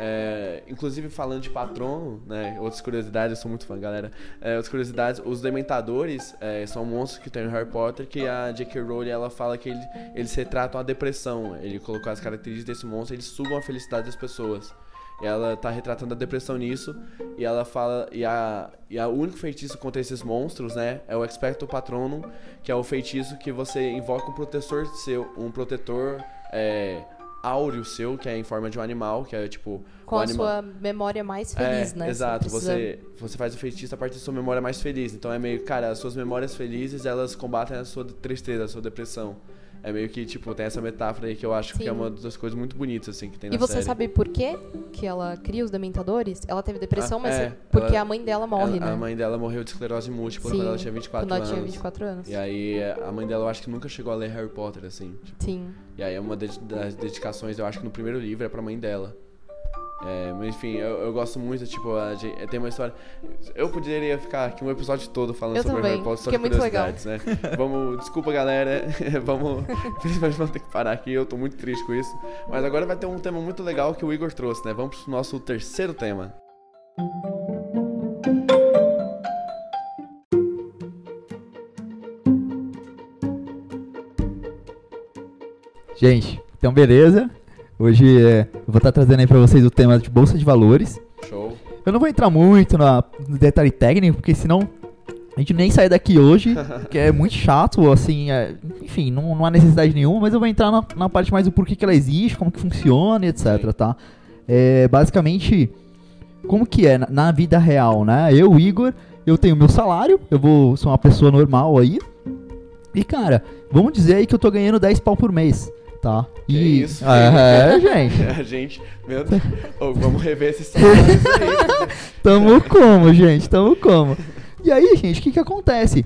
É, inclusive falando de patrono, né? Outras curiosidades, eu sou muito fã, galera. É, outras curiosidades, os dementadores é, são monstros que tem no Harry Potter que a J.K. Rowling ela fala que ele, eles retratam a depressão. Ele colocou as características desse monstro, eles sugam a felicidade das pessoas. E ela tá retratando a depressão nisso. E ela fala. E a, e a único feitiço contra esses monstros, né? É o Expecto Patronum, que é o feitiço que você invoca um protetor seu. Um protetor é, áureo seu, que é em forma de um animal, que é tipo. Com a animal. sua memória mais feliz, é, né? Exato, precisa- você, você faz o feitiço a partir da sua memória mais feliz. Então é meio, cara, as suas memórias felizes, elas combatem a sua tristeza, a sua depressão. É meio que, tipo, tem essa metáfora aí que eu acho que Sim. é uma das coisas muito bonitas, assim, que tem E na você série. sabe por quê que ela cria os dementadores? Ela teve depressão, Ah, mas é, é porque ela- a mãe dela morre, Ela- né? A mãe dela morreu de esclerose múltipla Sim, quando ela tinha 24 quando ela anos. tinha 24 anos. E aí a mãe dela eu acho que nunca chegou a ler Harry Potter, assim. tipo, Sim. e aí uma de- das dedicações, eu acho que no primeiro livro é pra mãe dela. É, mas enfim, eu, eu gosto muito, tipo, a gente, tem uma história. Eu poderia ficar aqui um episódio todo falando Eu sobre também, Harry Potter, só que é de muito legal. curiosidades, né? Vamos, desculpa galera, vamos. Infelizmente vamos ter que parar aqui, eu tô muito triste com isso. Mas agora vai ter um tema muito legal que o Igor trouxe, né? Vamos pro nosso terceiro tema. Gente, então beleza. Hoje é, eu vou estar trazendo aí pra vocês o tema de bolsa de valores. Show. Eu não vou entrar muito na- no detalhe técnico, porque senão a gente nem sai daqui hoje, que é muito chato, assim, é- enfim, não, não há necessidade nenhuma, mas eu vou entrar na, na parte mais do porquê que ela existe, como que funciona, e etc, tá? É, basicamente, como que é na, na vida real, né? Eu, Igor, eu tenho meu salário, eu vou sou uma pessoa normal aí, e cara, vamos dizer aí que eu tô ganhando 10 pau por mês, tá? Que e, isso, É, gente. A gente, meu Deus. Ô, vamos rever esses salários aí. Tamo como, gente? Tamo como? E aí, gente, o que que acontece?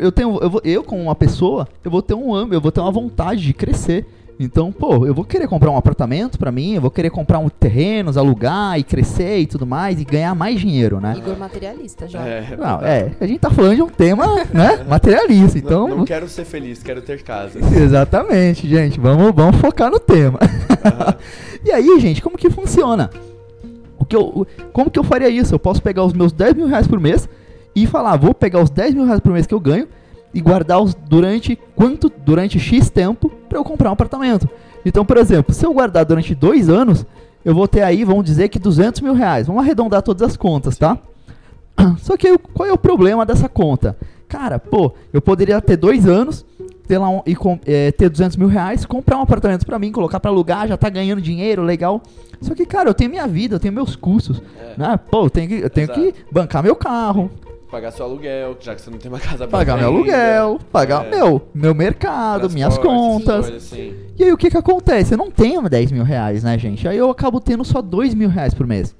Eu tenho, eu, vou, eu como uma pessoa, eu vou ter um âmbito, eu vou ter uma vontade de crescer. Então, pô, eu vou querer comprar um apartamento pra mim, eu vou querer comprar um terrenos, alugar e crescer e tudo mais e ganhar mais dinheiro, né? Igor materialista já. É, Não, é, a gente tá falando de um tema, né, materialista, então... não, não quero ser feliz, quero ter casa. Exatamente, gente. Vamos, vamos focar no tema. e aí, gente, como que funciona? O que eu, como que eu faria isso? Eu posso pegar os meus 10 mil reais por mês e falar, vou pegar os 10 mil reais por mês que eu ganho e guardar durante quanto durante X tempo para eu comprar um apartamento. Então, por exemplo, se eu guardar durante dois anos, eu vou ter aí, vamos dizer que 200 mil reais. Vamos arredondar todas as contas, tá? Só que qual é o problema dessa conta? Cara, pô, eu poderia ter dois anos, ter lá um, e é, ter 200 mil reais, comprar um apartamento pra mim, colocar pra alugar, já tá ganhando dinheiro, legal. Só que, cara, eu tenho minha vida, eu tenho meus custos, É, né? Pô, eu tenho que, eu tenho que bancar meu carro, Pagar seu aluguel, já que você não tem uma casa pagar meu ainda. aluguel, pagar É. meu, meu mercado, minhas contas. assim. E aí o que que acontece? Eu não tenho 10 mil reais, né, gente? Aí eu acabo tendo só 2 mil reais por mês.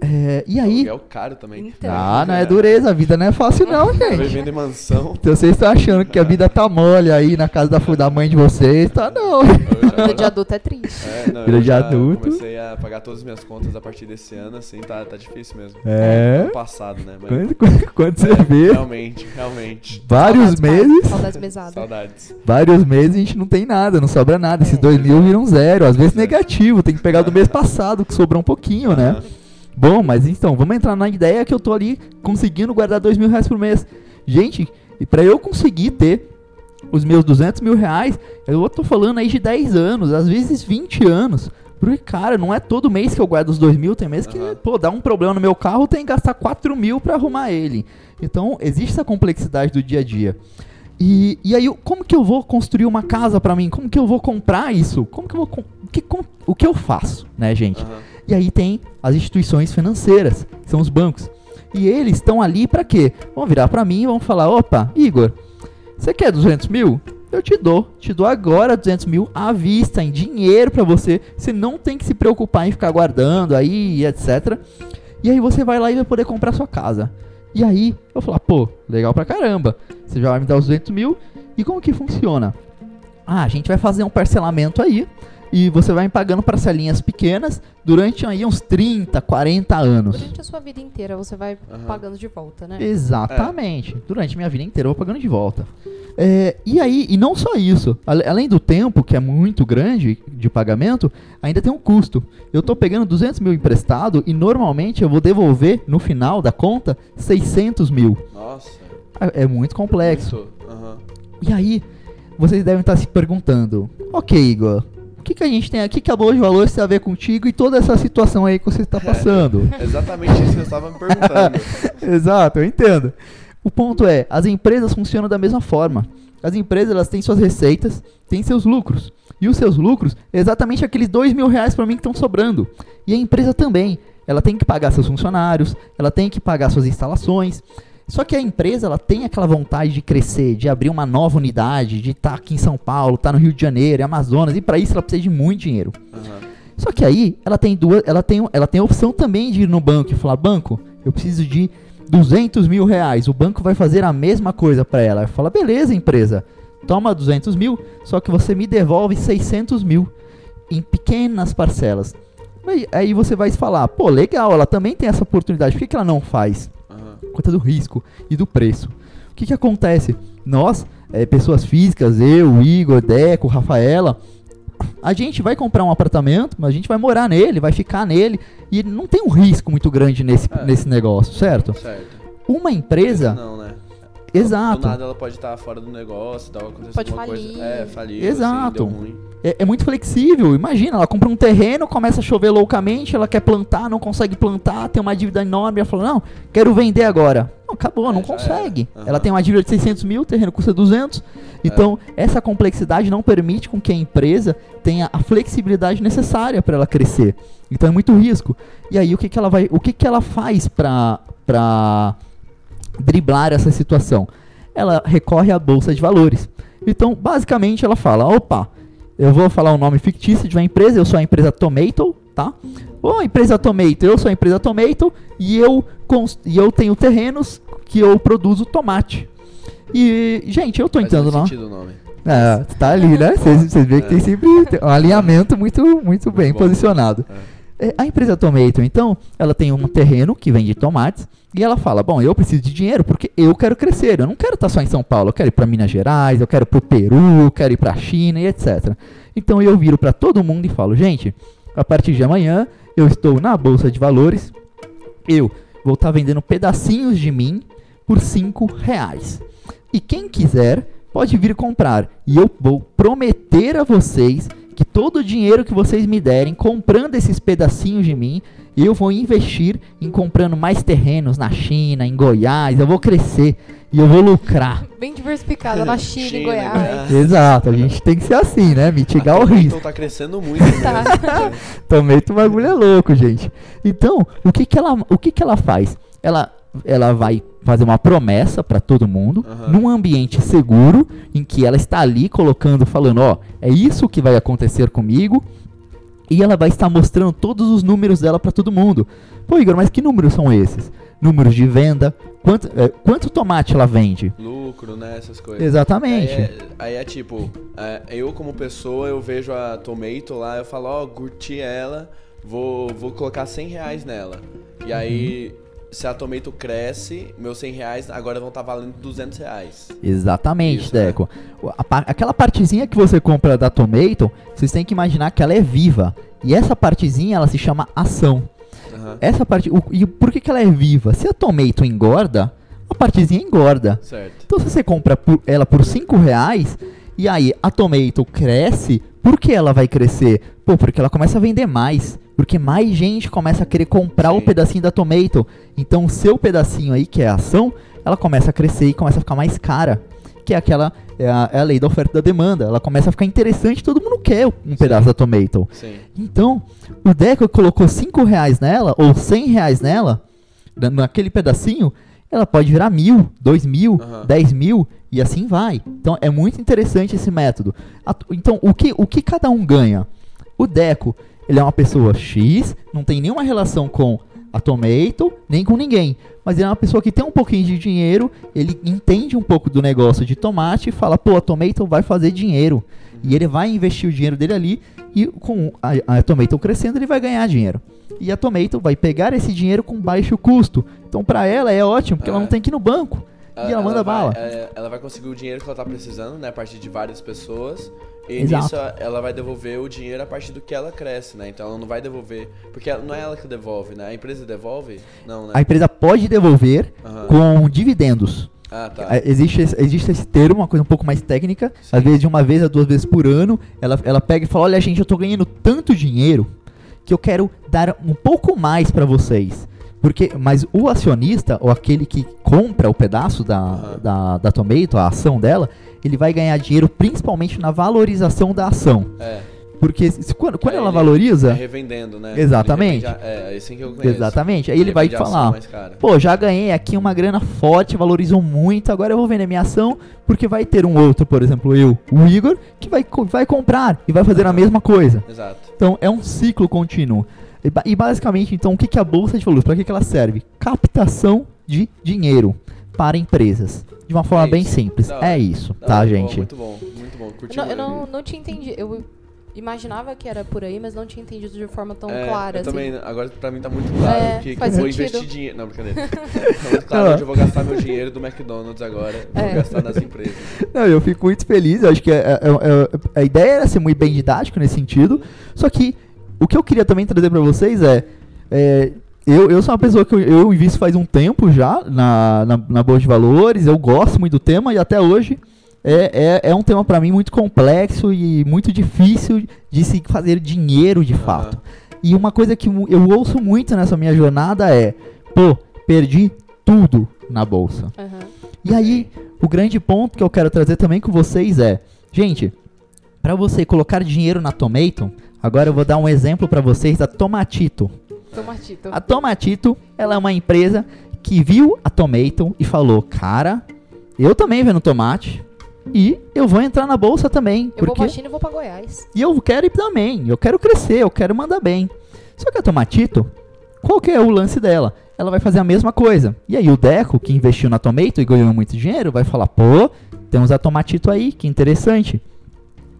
É, e aí... Aluguel caro também. Então. Ah, não é dureza, a vida não é fácil não, gente. Vivendo em mansão. Então vocês estão achando que a vida tá mole aí na casa da, da mãe de vocês, tá não. Vida de adulto é triste. é, não, Vida eu de já adulto. comecei a pagar todas as minhas contas a partir desse ano, assim, tá, tá difícil mesmo. É. Ano passado, né? Mas, Quando, quando- quando você é, vê Realmente, realmente. vários Saudades, meses, Saudades mesadas. Saudades. vários meses a gente não tem nada, não sobra nada. Esses dois mil viram zero, às vezes É. negativo, tem que pegar do mês passado que sobrou um pouquinho, né? Bom, mas então, vamos entrar na ideia que eu tô ali conseguindo guardar dois mil reais por mês. Gente, e pra eu conseguir ter os meus 200 mil reais, eu tô falando aí de 10 anos, às vezes 20 anos. Porque, cara, não é todo mês que eu guardo os dois mil, tem mês que, pô, dá um problema no meu carro, tem que gastar 4 mil pra arrumar ele. Então, existe essa complexidade do dia a dia. E, e aí, como que eu vou construir uma casa pra mim? Como que eu vou comprar isso? Como que eu vou. que, o que eu faço, né, gente? Aham. E aí tem as instituições financeiras, que são os bancos. E eles estão ali pra quê? Vão virar pra mim e vão falar: opa, Igor, você quer 200 mil? Eu te dou. Te dou agora 200 mil à vista, em dinheiro pra você. Você não tem que se preocupar em ficar guardando aí, etc. E aí você vai lá e vai poder comprar sua casa. E aí eu falar: pô, legal pra caramba. Você já vai me dar os 200 mil. E como que funciona? Ah, a gente vai fazer um parcelamento aí. E você vai me pagando parcelinhas pequenas durante aí uns 30, 40 anos. Durante a sua vida inteira você vai Aham. pagando de volta, né? Exatamente. Durante minha vida inteira eu vou pagando de volta. É, e aí, e não só isso, além do tempo, que é muito grande de pagamento, ainda tem um custo. Eu tô pegando 200 mil emprestado e normalmente eu vou devolver no final da conta 600 mil. Nossa. É é muito complexo. Isso. Aham. E aí, vocês devem estar se perguntando: Ok, Igor, que, que a gente tem aqui que a Bolsa de Valores tem a ver contigo e toda essa situação aí que você está passando? Exatamente isso que eu estava me perguntando. Exato, eu entendo. O ponto é, as empresas funcionam da mesma forma. As empresas elas têm suas receitas, têm seus lucros. E os seus lucros é exatamente aqueles dois mil reais para mim que estão sobrando. E a empresa também. Ela tem que pagar seus funcionários, ela tem que pagar suas instalações. Só que a empresa ela tem aquela vontade de crescer, de abrir uma nova unidade, de estar aqui em São Paulo, estar no Rio de Janeiro, em Amazonas, e para isso ela precisa de muito dinheiro. Aham. Só que aí ela tem duas, ela tem, ela tem a opção também de ir no banco e falar, banco, eu preciso de 200 mil reais. O banco vai fazer a mesma coisa para ela. Ela fala, beleza, empresa, toma 200 mil, só que você me devolve 600 mil em pequenas parcelas. Aí, aí você vai falar, pô, legal, ela também tem essa oportunidade, por que, que ela não faz? Conta do risco e do preço. O que, que acontece? Nós, eh, pessoas físicas, eu, Igor, Deco, Rafaela, a gente vai comprar um apartamento, mas a gente vai morar nele, vai ficar nele, e não tem um risco muito grande nesse, É. nesse negócio, certo? Certo. Uma empresa, Não, né? Exato, Do nada ela pode estar fora do negócio, tal, acontecer Pode alguma falir. coisa. É, falir. Exato. Assim, deu ruim. é, é muito flexível. Imagina, ela compra um terreno, começa a chover loucamente, ela quer plantar, não consegue plantar, tem uma dívida enorme, ela fala, não, quero vender agora. Não, acabou, É, não consegue. Aham. Ela tem uma dívida de 600 mil, o terreno custa 200. Então, essa complexidade não permite com que a empresa tenha a flexibilidade necessária para ela crescer. Então, é muito risco. E aí, o que, que ela vai, o que, que ela faz para para driblar essa situação? Ela recorre à bolsa de valores. Então, basicamente, ela fala: opa, eu vou falar um nome fictício de uma empresa, eu sou a empresa Tomato, tá? Ô, empresa Tomato, eu sou a empresa Tomato e eu, e eu tenho terrenos que eu produzo tomate. E, gente, eu tô entrando lá. sentido o nome. É, tá ali, né? Vocês vocês veem que tem sempre um alinhamento muito, muito bem bom. posicionado. É, A empresa Tomato, então, ela tem um terreno que vende tomates e ela fala: Bom, eu preciso de dinheiro porque eu quero crescer. Eu não quero estar só em São Paulo, eu quero ir para Minas Gerais, eu quero ir para o Peru, eu quero ir para a China e etc. Então eu viro para todo mundo e falo: Gente, a partir de amanhã eu estou na bolsa de valores, eu vou estar vendendo pedacinhos de mim por 5 reais. E quem quiser pode vir comprar. E eu vou prometer a vocês que todo o dinheiro que vocês me derem comprando esses pedacinhos de mim, eu vou investir em comprando mais terrenos na China, em Goiás. Eu vou crescer e eu vou lucrar. Bem diversificada na China, em China, Goiás. Goiás. Exato, a gente tem que ser assim, né? Mitigar o risco. Então tá crescendo muito. Né? Tá. Também o bagulho é louco, gente. Então, o que que ela, o que que ela faz? Ela, ela vai fazer uma promessa para todo mundo, Aham. num ambiente seguro, em que ela está ali colocando, falando, ó, é isso que vai acontecer comigo, e ela vai estar mostrando todos os números dela para todo mundo. Pô, Igor, mas que números são esses? Números de venda, quanto, é, quanto tomate ela vende? Lucro, né? Essas coisas. Exatamente. Aí é, aí é tipo, é, eu como pessoa, eu vejo a Tomato lá, eu falo, ó, curti ela, vou, vou colocar 100 reais nela. E aí, Uhum. Se a Tomato cresce, meus 100 reais agora vão estar valendo 200 reais. Exatamente, Isso, né? Deco. Pa- aquela partezinha que você compra da Tomato, vocês têm que imaginar que ela é viva. E essa partezinha, ela se chama ação. Aham, Essa parte. o- e por que, que ela é viva? Se a Tomato engorda, a partezinha engorda. certo. Então se você compra por- ela por 5 reais, e aí a Tomato cresce Por que ela vai crescer? Pô, porque ela começa a vender mais. Porque mais gente começa a querer comprar o Sim. pedacinho da Tomato. Então o seu pedacinho aí, que é a ação, ela começa a crescer e começa a ficar mais cara. Que é aquela. É a, é a lei da oferta e da demanda. Ela começa a ficar interessante, todo mundo quer um pedaço da Tomato. Sim. Então, o Deco colocou 5 reais nela, ou 100 reais nela, na- naquele pedacinho, ela pode virar mil, dois mil, dez mil, e assim vai. Então, é muito interessante esse método. Então, o que, o que cada um ganha? O Deco, ele é uma pessoa X, não tem nenhuma relação com a Tomato, nem com ninguém. Mas ele é uma pessoa que tem um pouquinho de dinheiro, ele entende um pouco do negócio de tomate e fala, pô, a Tomato vai fazer dinheiro. E ele vai investir o dinheiro dele ali e com a, a Tomato crescendo, ele vai ganhar dinheiro. E a Tomato vai pegar esse dinheiro com baixo custo. Então, pra ela é ótimo, porque ela É. não tem que ir no banco. E ela manda vai, bala. é, ela vai conseguir o dinheiro que ela tá precisando, né? A partir de várias pessoas. E Exato. nisso ela vai devolver o dinheiro a partir do que ela cresce, né? Então ela não vai devolver. Porque não é ela que devolve, né? A empresa devolve? Não, né? A empresa pode devolver Aham. com dividendos. Ah, tá. É, Existe, esse- existe esse termo, uma coisa um pouco mais técnica. Sim. Às vezes de uma vez a duas vezes por ano, ela, ela pega e fala: Olha, gente, eu tô ganhando tanto dinheiro que eu quero dar um pouco mais pra vocês. Porque, mas o acionista, ou aquele que compra o pedaço da, da, da Tomato, a ação dela, ele vai ganhar dinheiro principalmente na valorização da ação. É. Porque se- quando, quando É, ela ele- valoriza, É revendendo, né? Exatamente. Ele a- É, é assim que eu conheço. exatamente, aí ele vai a ação falar. Pô, já ganhei aqui uma grana forte, valorizou muito, agora eu vou vender minha ação, porque vai ter um outro, por exemplo, eu, o Igor, que vai, vai comprar e vai fazer a mesma coisa. Exato. Então é um ciclo contínuo. E, ba- e basicamente, então, o que, que é a Bolsa de Valores? Para que, que ela serve? Captação de dinheiro para empresas. De uma forma É bem simples. Hora. É isso, Da tá, hora, gente? Muito bom, muito bom. Curti Não, eu muito. não, não tinha entendido. Eu imaginava que era por aí, mas não tinha entendido de forma tão É, clara. eu assim. também, agora pra mim tá muito claro É, que, que eu vou sentido. investir dinheiro. Não, brincadeira. tá muito claro onde eu vou gastar meu dinheiro do McDonald's agora. Vou É. gastar nas empresas. Não, eu fico muito feliz. Eu acho que é- é- é- a ideia era ser muito bem didático nesse sentido. Só que o que eu queria também trazer pra vocês é. é, eu, eu sou uma pessoa que eu, eu invisto faz um tempo já na, na, na Bolsa de Valores. Eu gosto muito do tema e até hoje é, é, é um tema pra mim muito complexo e muito difícil de se fazer dinheiro de fato. E uma coisa que eu ouço muito nessa minha jornada é: pô, perdi tudo na bolsa. Aham. E aí, o grande ponto que eu quero trazer também com vocês é, gente, para você colocar dinheiro na Tomato, agora eu vou dar um exemplo para vocês da Tomatito. Tomatito. A Tomatito, ela é uma empresa que viu a Tomato e falou, cara, eu também vendo tomate e eu vou entrar na bolsa também, Eu vou porque pra China e vou pra Goiás. e eu quero ir também, eu quero crescer, eu quero mandar bem. Só que a Tomatito, qual que é o lance dela? Ela vai fazer a mesma coisa. E aí o Deco, que investiu na Tomato e ganhou muito dinheiro, vai falar, pô, temos a Tomatito aí, que interessante.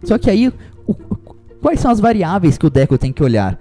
Só que aí, quais são as variáveis que o Deco tem que olhar?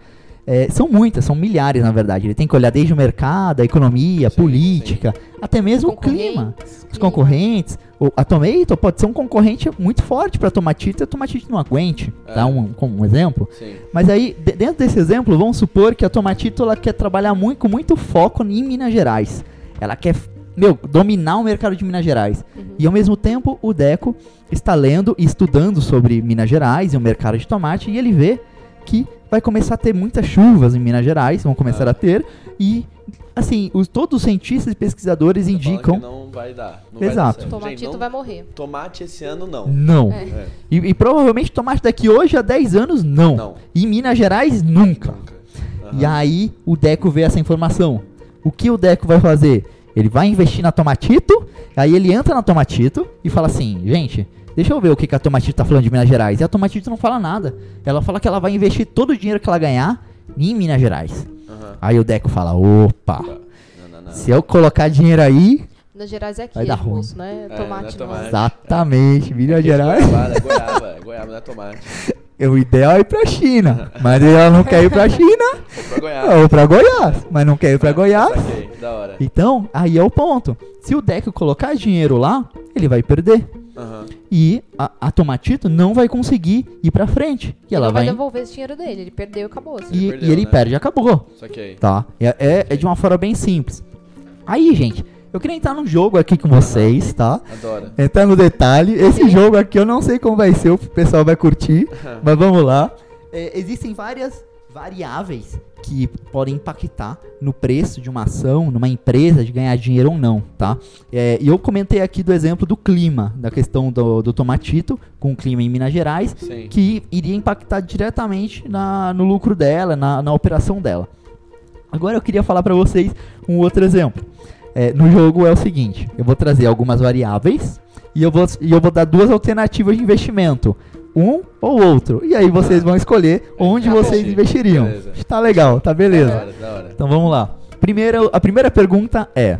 É, são muitas, são milhares na verdade. Ele tem que olhar desde o mercado, a economia, a Sim, política, até mesmo o clima os concorrentes. O, a Tomato pode ser um concorrente muito forte para a Tomatito e a Tomatito não aguente, É. tá? Um, como um exemplo. Sim. Mas aí, de- dentro desse exemplo, vamos supor que a Tomatito ela quer trabalhar muito, com muito foco em Minas Gerais. Ela quer, meu, dominar o mercado de Minas Gerais. Uhum. E ao mesmo tempo, o Deco está lendo e estudando sobre Minas Gerais e o mercado de tomate e ele vê que vai começar a ter muitas chuvas em Minas Gerais, vão começar Ah. a ter e assim, os, todos os cientistas e pesquisadores indicam que não vai dar. Não Exato. Vai dar. Tomatito Gente, não- vai morrer. Tomate esse ano não. não. É. É, E, e provavelmente tomate daqui hoje a 10 anos, não. Não. E Minas Gerais, nunca. nunca. E Aham. aí o Deco vê essa informação. O que o Deco vai fazer? Ele vai investir na Tomatito, aí ele entra na Tomatito e fala assim, gente, deixa eu ver o que, que a Tomatito tá falando de Minas Gerais. E a Tomatito não fala nada. Ela fala que ela vai investir todo o dinheiro que ela ganhar em Minas Gerais. Aham. Aí o Deco fala, opa, Não, não, não. se eu colocar dinheiro aí, Minas Gerais é aqui, Vai dar ruim. moço, né? É, Tomate não é tomate. exatamente, Minas Gerais, Goiabada, é goiaba, é goiaba, não é tomate. o ideal é ir pra China. Mas ela não quer ir pra China, Ou pra goiaba. ou pra Goiás. Mas não quer ir pra Goiás. Saquei, da hora. Então, aí é o ponto. Se o Deco colocar dinheiro lá, ele vai perder. Aham. E a, a Tomatito não vai conseguir ir pra frente. E ela não vai vai. devolver esse dinheiro dele. Ele perdeu e acabou. assim. e, Ele perdeu, e ele né? perde e acabou. Tá? É, é, é de uma forma bem simples. Aí, gente, Eu queria entrar num jogo aqui com vocês, tá? Adoro. Entrar no detalhe. Esse jogo aqui eu não sei como vai ser, o pessoal vai curtir, mas vamos lá. É, existem várias variáveis que podem impactar no preço de uma ação, numa empresa, de ganhar dinheiro ou não, tá? É, e eu comentei aqui do exemplo do clima, da questão do, do tomatito, com o clima em Minas Gerais, Sim. que iria impactar diretamente na, no lucro dela, na, na operação dela. Agora eu queria falar para vocês um outro exemplo. É, no jogo é o seguinte: eu vou trazer algumas variáveis e eu vou, e eu vou dar duas alternativas de investimento. Um ou outro. E aí vocês vão escolher onde Tá vocês investiriam. Beleza. Tá legal, tá beleza. Da hora, da hora. Então vamos lá. Primeiro, a primeira pergunta é: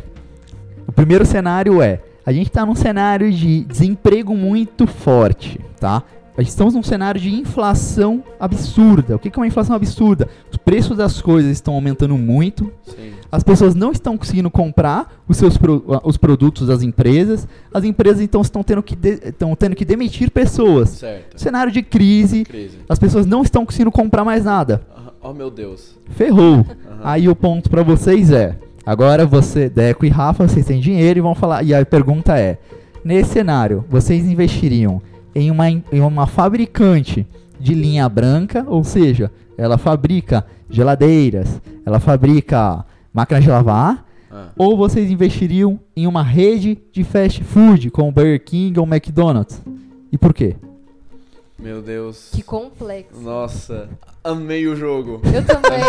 o primeiro cenário é, a gente está num cenário de desemprego muito forte, tá? Estamos num cenário de inflação absurda. O que é uma inflação absurda? Os preços das coisas estão aumentando muito. Sim. As pessoas não estão conseguindo comprar os seus pro- os produtos das empresas. As empresas então estão tendo que de- estão tendo que demitir pessoas. Certo. Cenário de crise. Crise. As pessoas não estão conseguindo comprar mais nada. Oh, meu Deus. Ferrou. Aham. Aí o ponto pra vocês é: agora você, Deco e Rafa, vocês têm dinheiro e vão falar. E a pergunta é: nesse cenário, vocês investiriam em uma, em uma fabricante de linha branca, ou seja, ela fabrica geladeiras, ela fabrica máquinas de lavar, Ah, ou vocês investiriam em uma rede de fast food como Burger King ou McDonald's? E por quê? meu Deus. Que complexo. Nossa, amei o jogo. Eu também.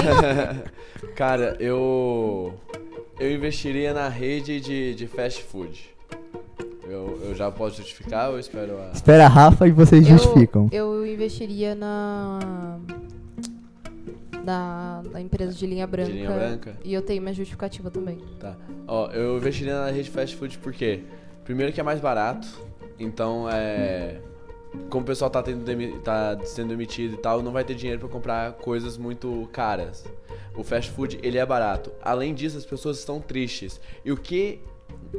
Cara, eu. Eu investiria na rede de, de fast food. Eu, eu já posso justificar ou eu espero a. Espera a Rafa e vocês justificam. Eu, eu investiria na. Na, na empresa de linha branca. linha branca? E eu tenho minha justificativa também. Tá. Ó, eu investiria na rede fast food porque, primeiro que é mais barato, então é. Como o pessoal tá, tendo demi- tá sendo demitido e tal, não vai ter dinheiro pra comprar coisas muito caras. O fast food, ele é barato. Além disso, as pessoas estão tristes. E o que.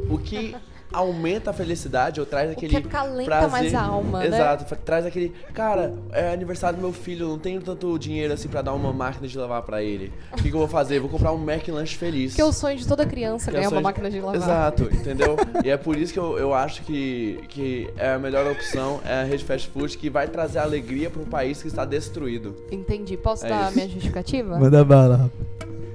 O que aumenta a felicidade ou traz O aquele que acalenta prazer. mais a alma, né? Exato, fa- traz aquele, cara, é aniversário do meu filho, não tenho tanto dinheiro assim pra dar uma máquina de lavar pra ele. O que, que eu vou fazer? Vou comprar um Mac Lanche feliz. Que é o sonho de toda criança Que é ganhar o uma sonho máquina de lavar. Exato, entendeu? e é por isso que eu, eu acho que, que é a melhor opção é a rede fast food que vai trazer alegria para um país que está destruído. Entendi. Posso É dar a isso. minha justificativa? Manda bala.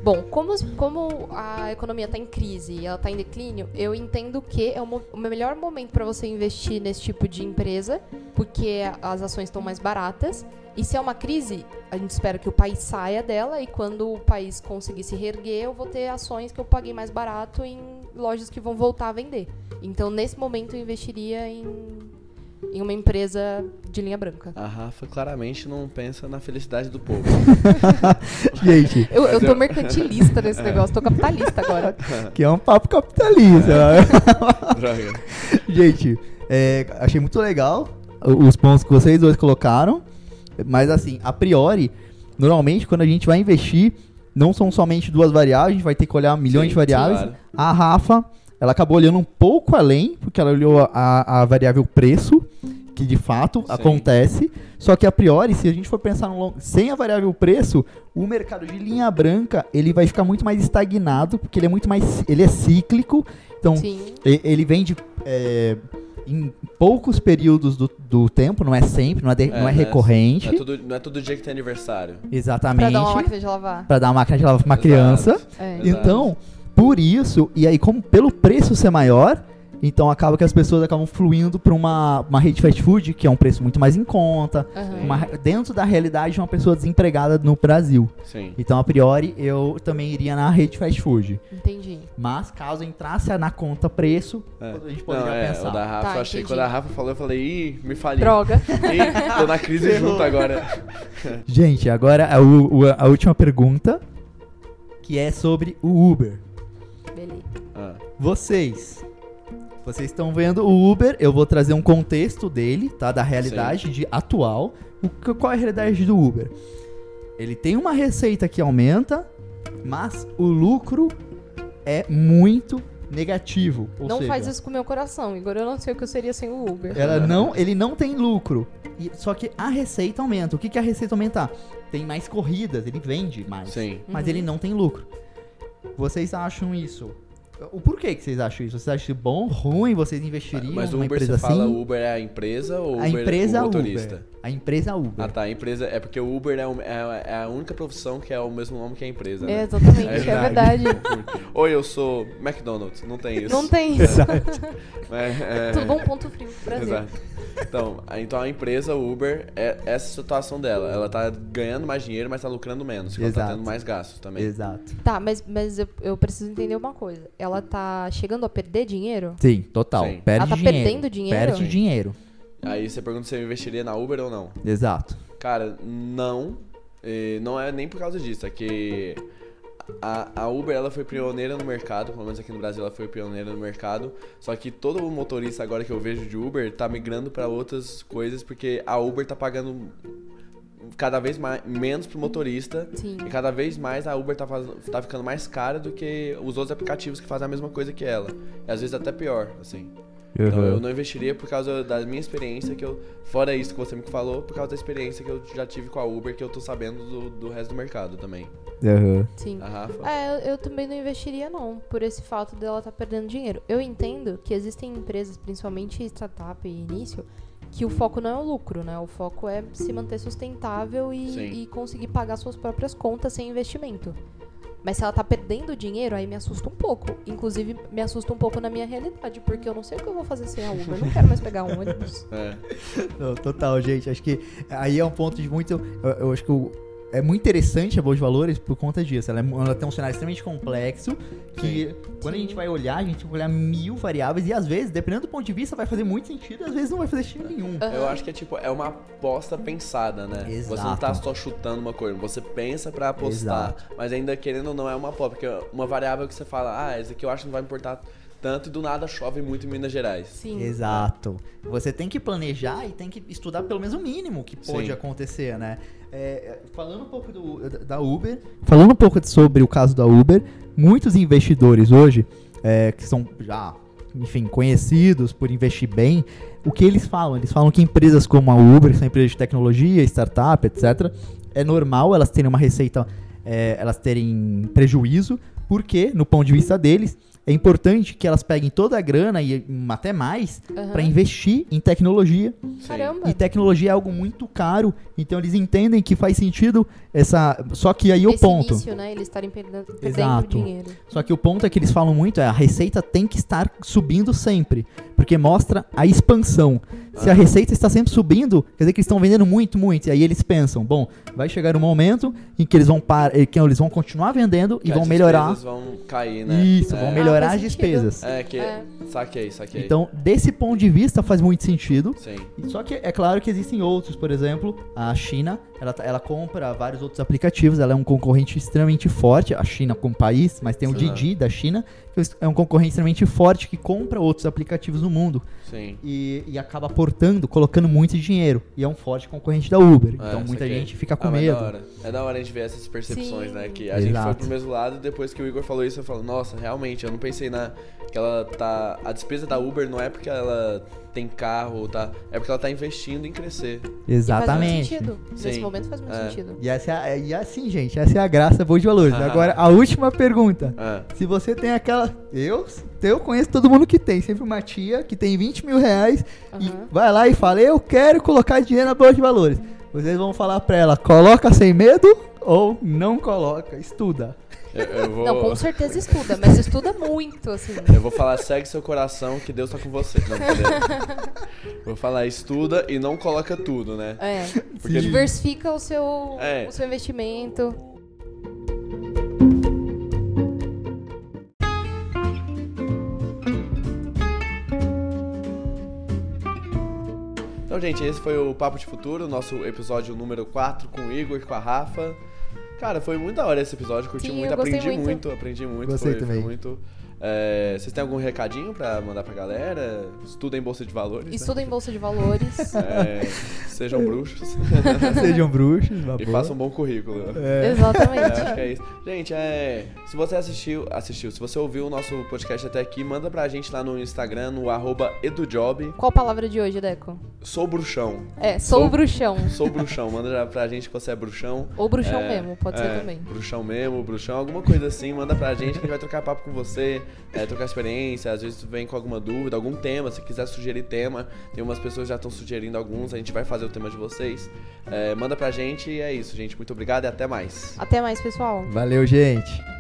Bom, como, como a economia está em crise e ela está em declínio, eu entendo que é o, o melhor momento para você investir nesse tipo de empresa, porque as ações estão mais baratas. E se é uma crise, a gente espera que o país saia dela e quando o país conseguir se reerguer, eu vou ter ações que eu paguei mais barato em lojas que vão voltar a vender. Então, nesse momento, eu investiria em, em uma empresa de linha branca. A Rafa claramente não pensa na felicidade do povo. Gente, Eu, eu tô eu- mercantilista nesse negócio, tô capitalista agora. que é um papo capitalista. né? Droga. Gente, é, achei muito legal os pontos que vocês dois colocaram. Mas assim, a priori, normalmente quando a gente vai investir, não são somente duas variáveis, a gente vai ter que olhar milhões Sim, de variáveis. claro. A Rafa, ela acabou olhando um pouco além, porque ela olhou a, a variável preço, que de fato Sim. acontece. Só que a priori, se a gente for pensar no long... sem a variável preço, o mercado de linha branca ele vai ficar muito mais estagnado, porque ele é muito mais, ele é cíclico. Então Sim. e- ele vende é, em poucos períodos do, do tempo, não é sempre, não é, de- É, não é né? recorrente. Não é, todo, não é todo dia que tem aniversário. Exatamente. Pra dar uma máquina de lavar. Pra dar uma máquina de lavar pra uma Exato. criança. É. Exato. Então, por isso, e aí como pelo preço ser maior, então acaba que as pessoas acabam fluindo pra uma, uma rede fast food, que é um preço muito mais em conta, Aham. uma- dentro da realidade de uma pessoa desempregada no Brasil. Sim. Então, a priori, eu também iria na rede fast food. Entendi. Mas, caso entrasse na conta preço, É. a gente Não, poderia é, pensar. o da Rafa, Tá, achei entendi. quando a Rafa falou, eu falei, ih, me falhei. Droga. Ih, tô na crise junto agora. Gente, agora a, o- a última pergunta, que é sobre o Uber. Beleza. Ah, Vocês, vocês estão vendo o Uber, eu vou trazer um contexto dele, tá? Da realidade de atual. O, que- qual é a realidade do Uber? Ele tem uma receita que aumenta, mas o lucro é muito negativo. Ou não seja, faz isso com o meu coração, Igor. Eu não sei o que eu seria sem o Uber. Ela não, ele não tem lucro. E- só que a receita aumenta. O que, que a receita aumentar? Tem mais corridas, ele vende mais. sim. Mas Uhum. ele não tem lucro. Vocês acham isso O porquê que vocês acham isso? Vocês acham isso bom, ruim? Vocês investiriam Mas o Uber, empresa você fala assim? Uber é a empresa ou a Uber empresa o motorista? Uber. A empresa Uber. Ah tá, a empresa. É porque o Uber é, um- é- é a única profissão que é o mesmo nome que a empresa. É, né? exatamente, é verdade. verdade. Oi, eu sou McDonald's. Não tem isso. Não tem isso. É, é- Tudo bom, ponto frio, Brasil. Exato. Então, a- então a empresa Uber é essa a situação dela. Ela tá ganhando mais dinheiro, mas tá lucrando menos. Ela tá tendo mais gastos também. Exato. Tá, mas, mas eu, eu preciso entender uma coisa. Ela tá chegando a perder dinheiro? Sim, total. Sim. Perde Ela tá dinheiro. perdendo dinheiro? Perde Sim. dinheiro. Aí você pergunta se eu investiria na Uber ou não. Exato. Cara, não. Não é nem por causa disso, é que a, a Uber ela foi pioneira no mercado, pelo menos aqui no Brasil ela foi pioneira no mercado. Só que todo motorista agora que eu vejo de Uber tá migrando pra outras coisas porque a Uber tá pagando cada vez mais, menos pro motorista Sim. e cada vez mais a Uber tá, faz, tá ficando mais cara do que os outros aplicativos que fazem a mesma coisa que ela. E às vezes até pior, assim. Então eu não investiria por causa da minha experiência que eu. Fora isso que você me falou, por causa da experiência que eu já tive com a Uber, que eu tô sabendo do, do resto do mercado também. Uhum. Sim. A Rafa? É, eu, eu também não investiria, não, por esse fato dela estar perdendo dinheiro. Eu entendo que existem empresas, principalmente startup e início, que o foco não é o lucro, né? O foco é se manter sustentável e, e conseguir pagar suas próprias contas sem investimento. Mas se ela tá perdendo dinheiro, aí me assusta um pouco. Inclusive, me assusta um pouco na minha realidade, porque eu não sei o que eu vou fazer sem a Uber. Eu não quero mais pegar um ônibus. É. Não, total, gente. Acho que aí é um ponto de muito. Eu, eu acho que o- é muito interessante a Bolsa de Valores por conta disso. Ela, é ela tem um cenário extremamente complexo que quando a Sim. gente vai olhar, a gente vai olhar mil variáveis e às vezes, dependendo do ponto de vista, vai fazer muito sentido e às vezes não vai fazer sentido nenhum. Eu acho que é tipo, é uma aposta pensada, né? Você não tá Exato. só chutando uma coisa, você pensa pra apostar, mas ainda querendo ou não é uma aposta, porque uma variável que você fala, ah, esse aqui eu acho que não vai importar tanto e do nada chove muito em Minas Gerais. Sim. Exato. Você tem que planejar e tem que estudar pelo menos o mínimo que pode Sim. acontecer, né? É, falando um pouco do- da Uber, falando um pouco sobre o caso da Uber, muitos investidores hoje, é, que são já, enfim, conhecidos por investir bem, o que eles falam? Eles falam que empresas como a Uber, que são empresas de tecnologia, startup, etc., é normal elas terem uma receita, é, elas terem prejuízo, porque, no ponto de vista deles, é importante que elas peguem toda a grana e hum, até mais Aham. para investir em tecnologia. Caramba. E tecnologia é algo muito caro, então eles entendem que faz sentido essa. Só que aí o Esse ponto. início, né? Eles estarem perdendo, perdendo Exato. dinheiro. Só que o ponto é que eles falam muito é a receita tem que estar subindo sempre, porque mostra a expansão. Se a Ah. receita está sempre subindo, quer dizer que eles estão vendendo muito, muito. E aí eles pensam, bom, vai chegar um momento em que eles vão par... eh, que eles vão continuar vendendo e Que vão as melhorar. despesas vão cair, né? Isso, é. vão melhorar faz as despesas. É, que. É. Saquei, saquei. Então, desse ponto de vista, faz muito sentido. Sim. Só que é claro que existem outros, por exemplo, a China, ela, tá- ela compra vários outros aplicativos, ela é um concorrente extremamente forte, a China como país, mas tem o. Didi da China, é um concorrente extremamente forte que compra outros aplicativos no mundo Sim. e, e acaba aportando, colocando muito dinheiro. E é um forte concorrente da Uber. É, então muita saquei. gente fica com Ah, medo. Da hora. É da hora a gente ver essas percepções, Sim. né? Que a gente foi Exato. pro mesmo lado e depois que o Igor falou isso, eu falo, nossa, realmente, eu não pensei na. Que ela tá. A despesa da Uber não é porque ela tem carro, tá? É porque ela tá investindo em crescer. Exatamente. E faz muito sentido. Nesse Sim. momento faz muito É. sentido. E, essa é e assim, gente, essa é a graça boa de valores. Ah. Agora, a última pergunta. Ah, Se você tem aquela. Eu, eu conheço todo mundo que tem. Sempre uma tia que tem 20 mil reais e vai lá e fala: Eu quero colocar dinheiro na bolsa de valores. Vocês vão falar pra ela: coloca sem medo ou não coloca, estuda. Eu, eu vou. Não, com certeza estuda, mas estuda muito, assim. Eu vou falar, segue seu coração que Deus tá com você. Não, vou falar, estuda e não coloca tudo, né? É. Porque Diversifica o seu, É. o seu investimento. Então, gente, esse foi o Papo de Futuro, nosso episódio número 4 com o Igor e com a Rafa. Cara, foi muito da hora esse episódio, curti Sim, muito, aprendi muito. muito. aprendi muito. Gostei foi, foi também. muito. É, vocês têm algum recadinho pra mandar pra galera? Estudem Bolsa de Valores. né? Estuda em bolsa de valores. É, sejam bruxos Sejam bruxos, uma e boa. façam um bom currículo. É. É, Exatamente. acho que é isso. Gente, é, se você assistiu, assistiu, se você ouviu o nosso podcast até aqui, manda pra gente lá no Instagram, no arroba edujob. Qual a palavra de hoje, Deco? Sou bruxão. É, sou, Sou- bruxão. Sou bruxão. Manda pra gente que você é bruxão. Ou bruxão É, mesmo, pode ser é, também. Bruxão mesmo, bruxão, alguma coisa assim, manda pra gente que a gente vai trocar papo com você. É, trocar experiência, às vezes vem com alguma dúvida, algum tema, se quiser sugerir tema, tem umas pessoas que já estão sugerindo alguns, a gente vai fazer o tema de vocês. É, manda pra gente e é isso, gente. Muito obrigado e até mais. Até mais, pessoal. Valeu, gente.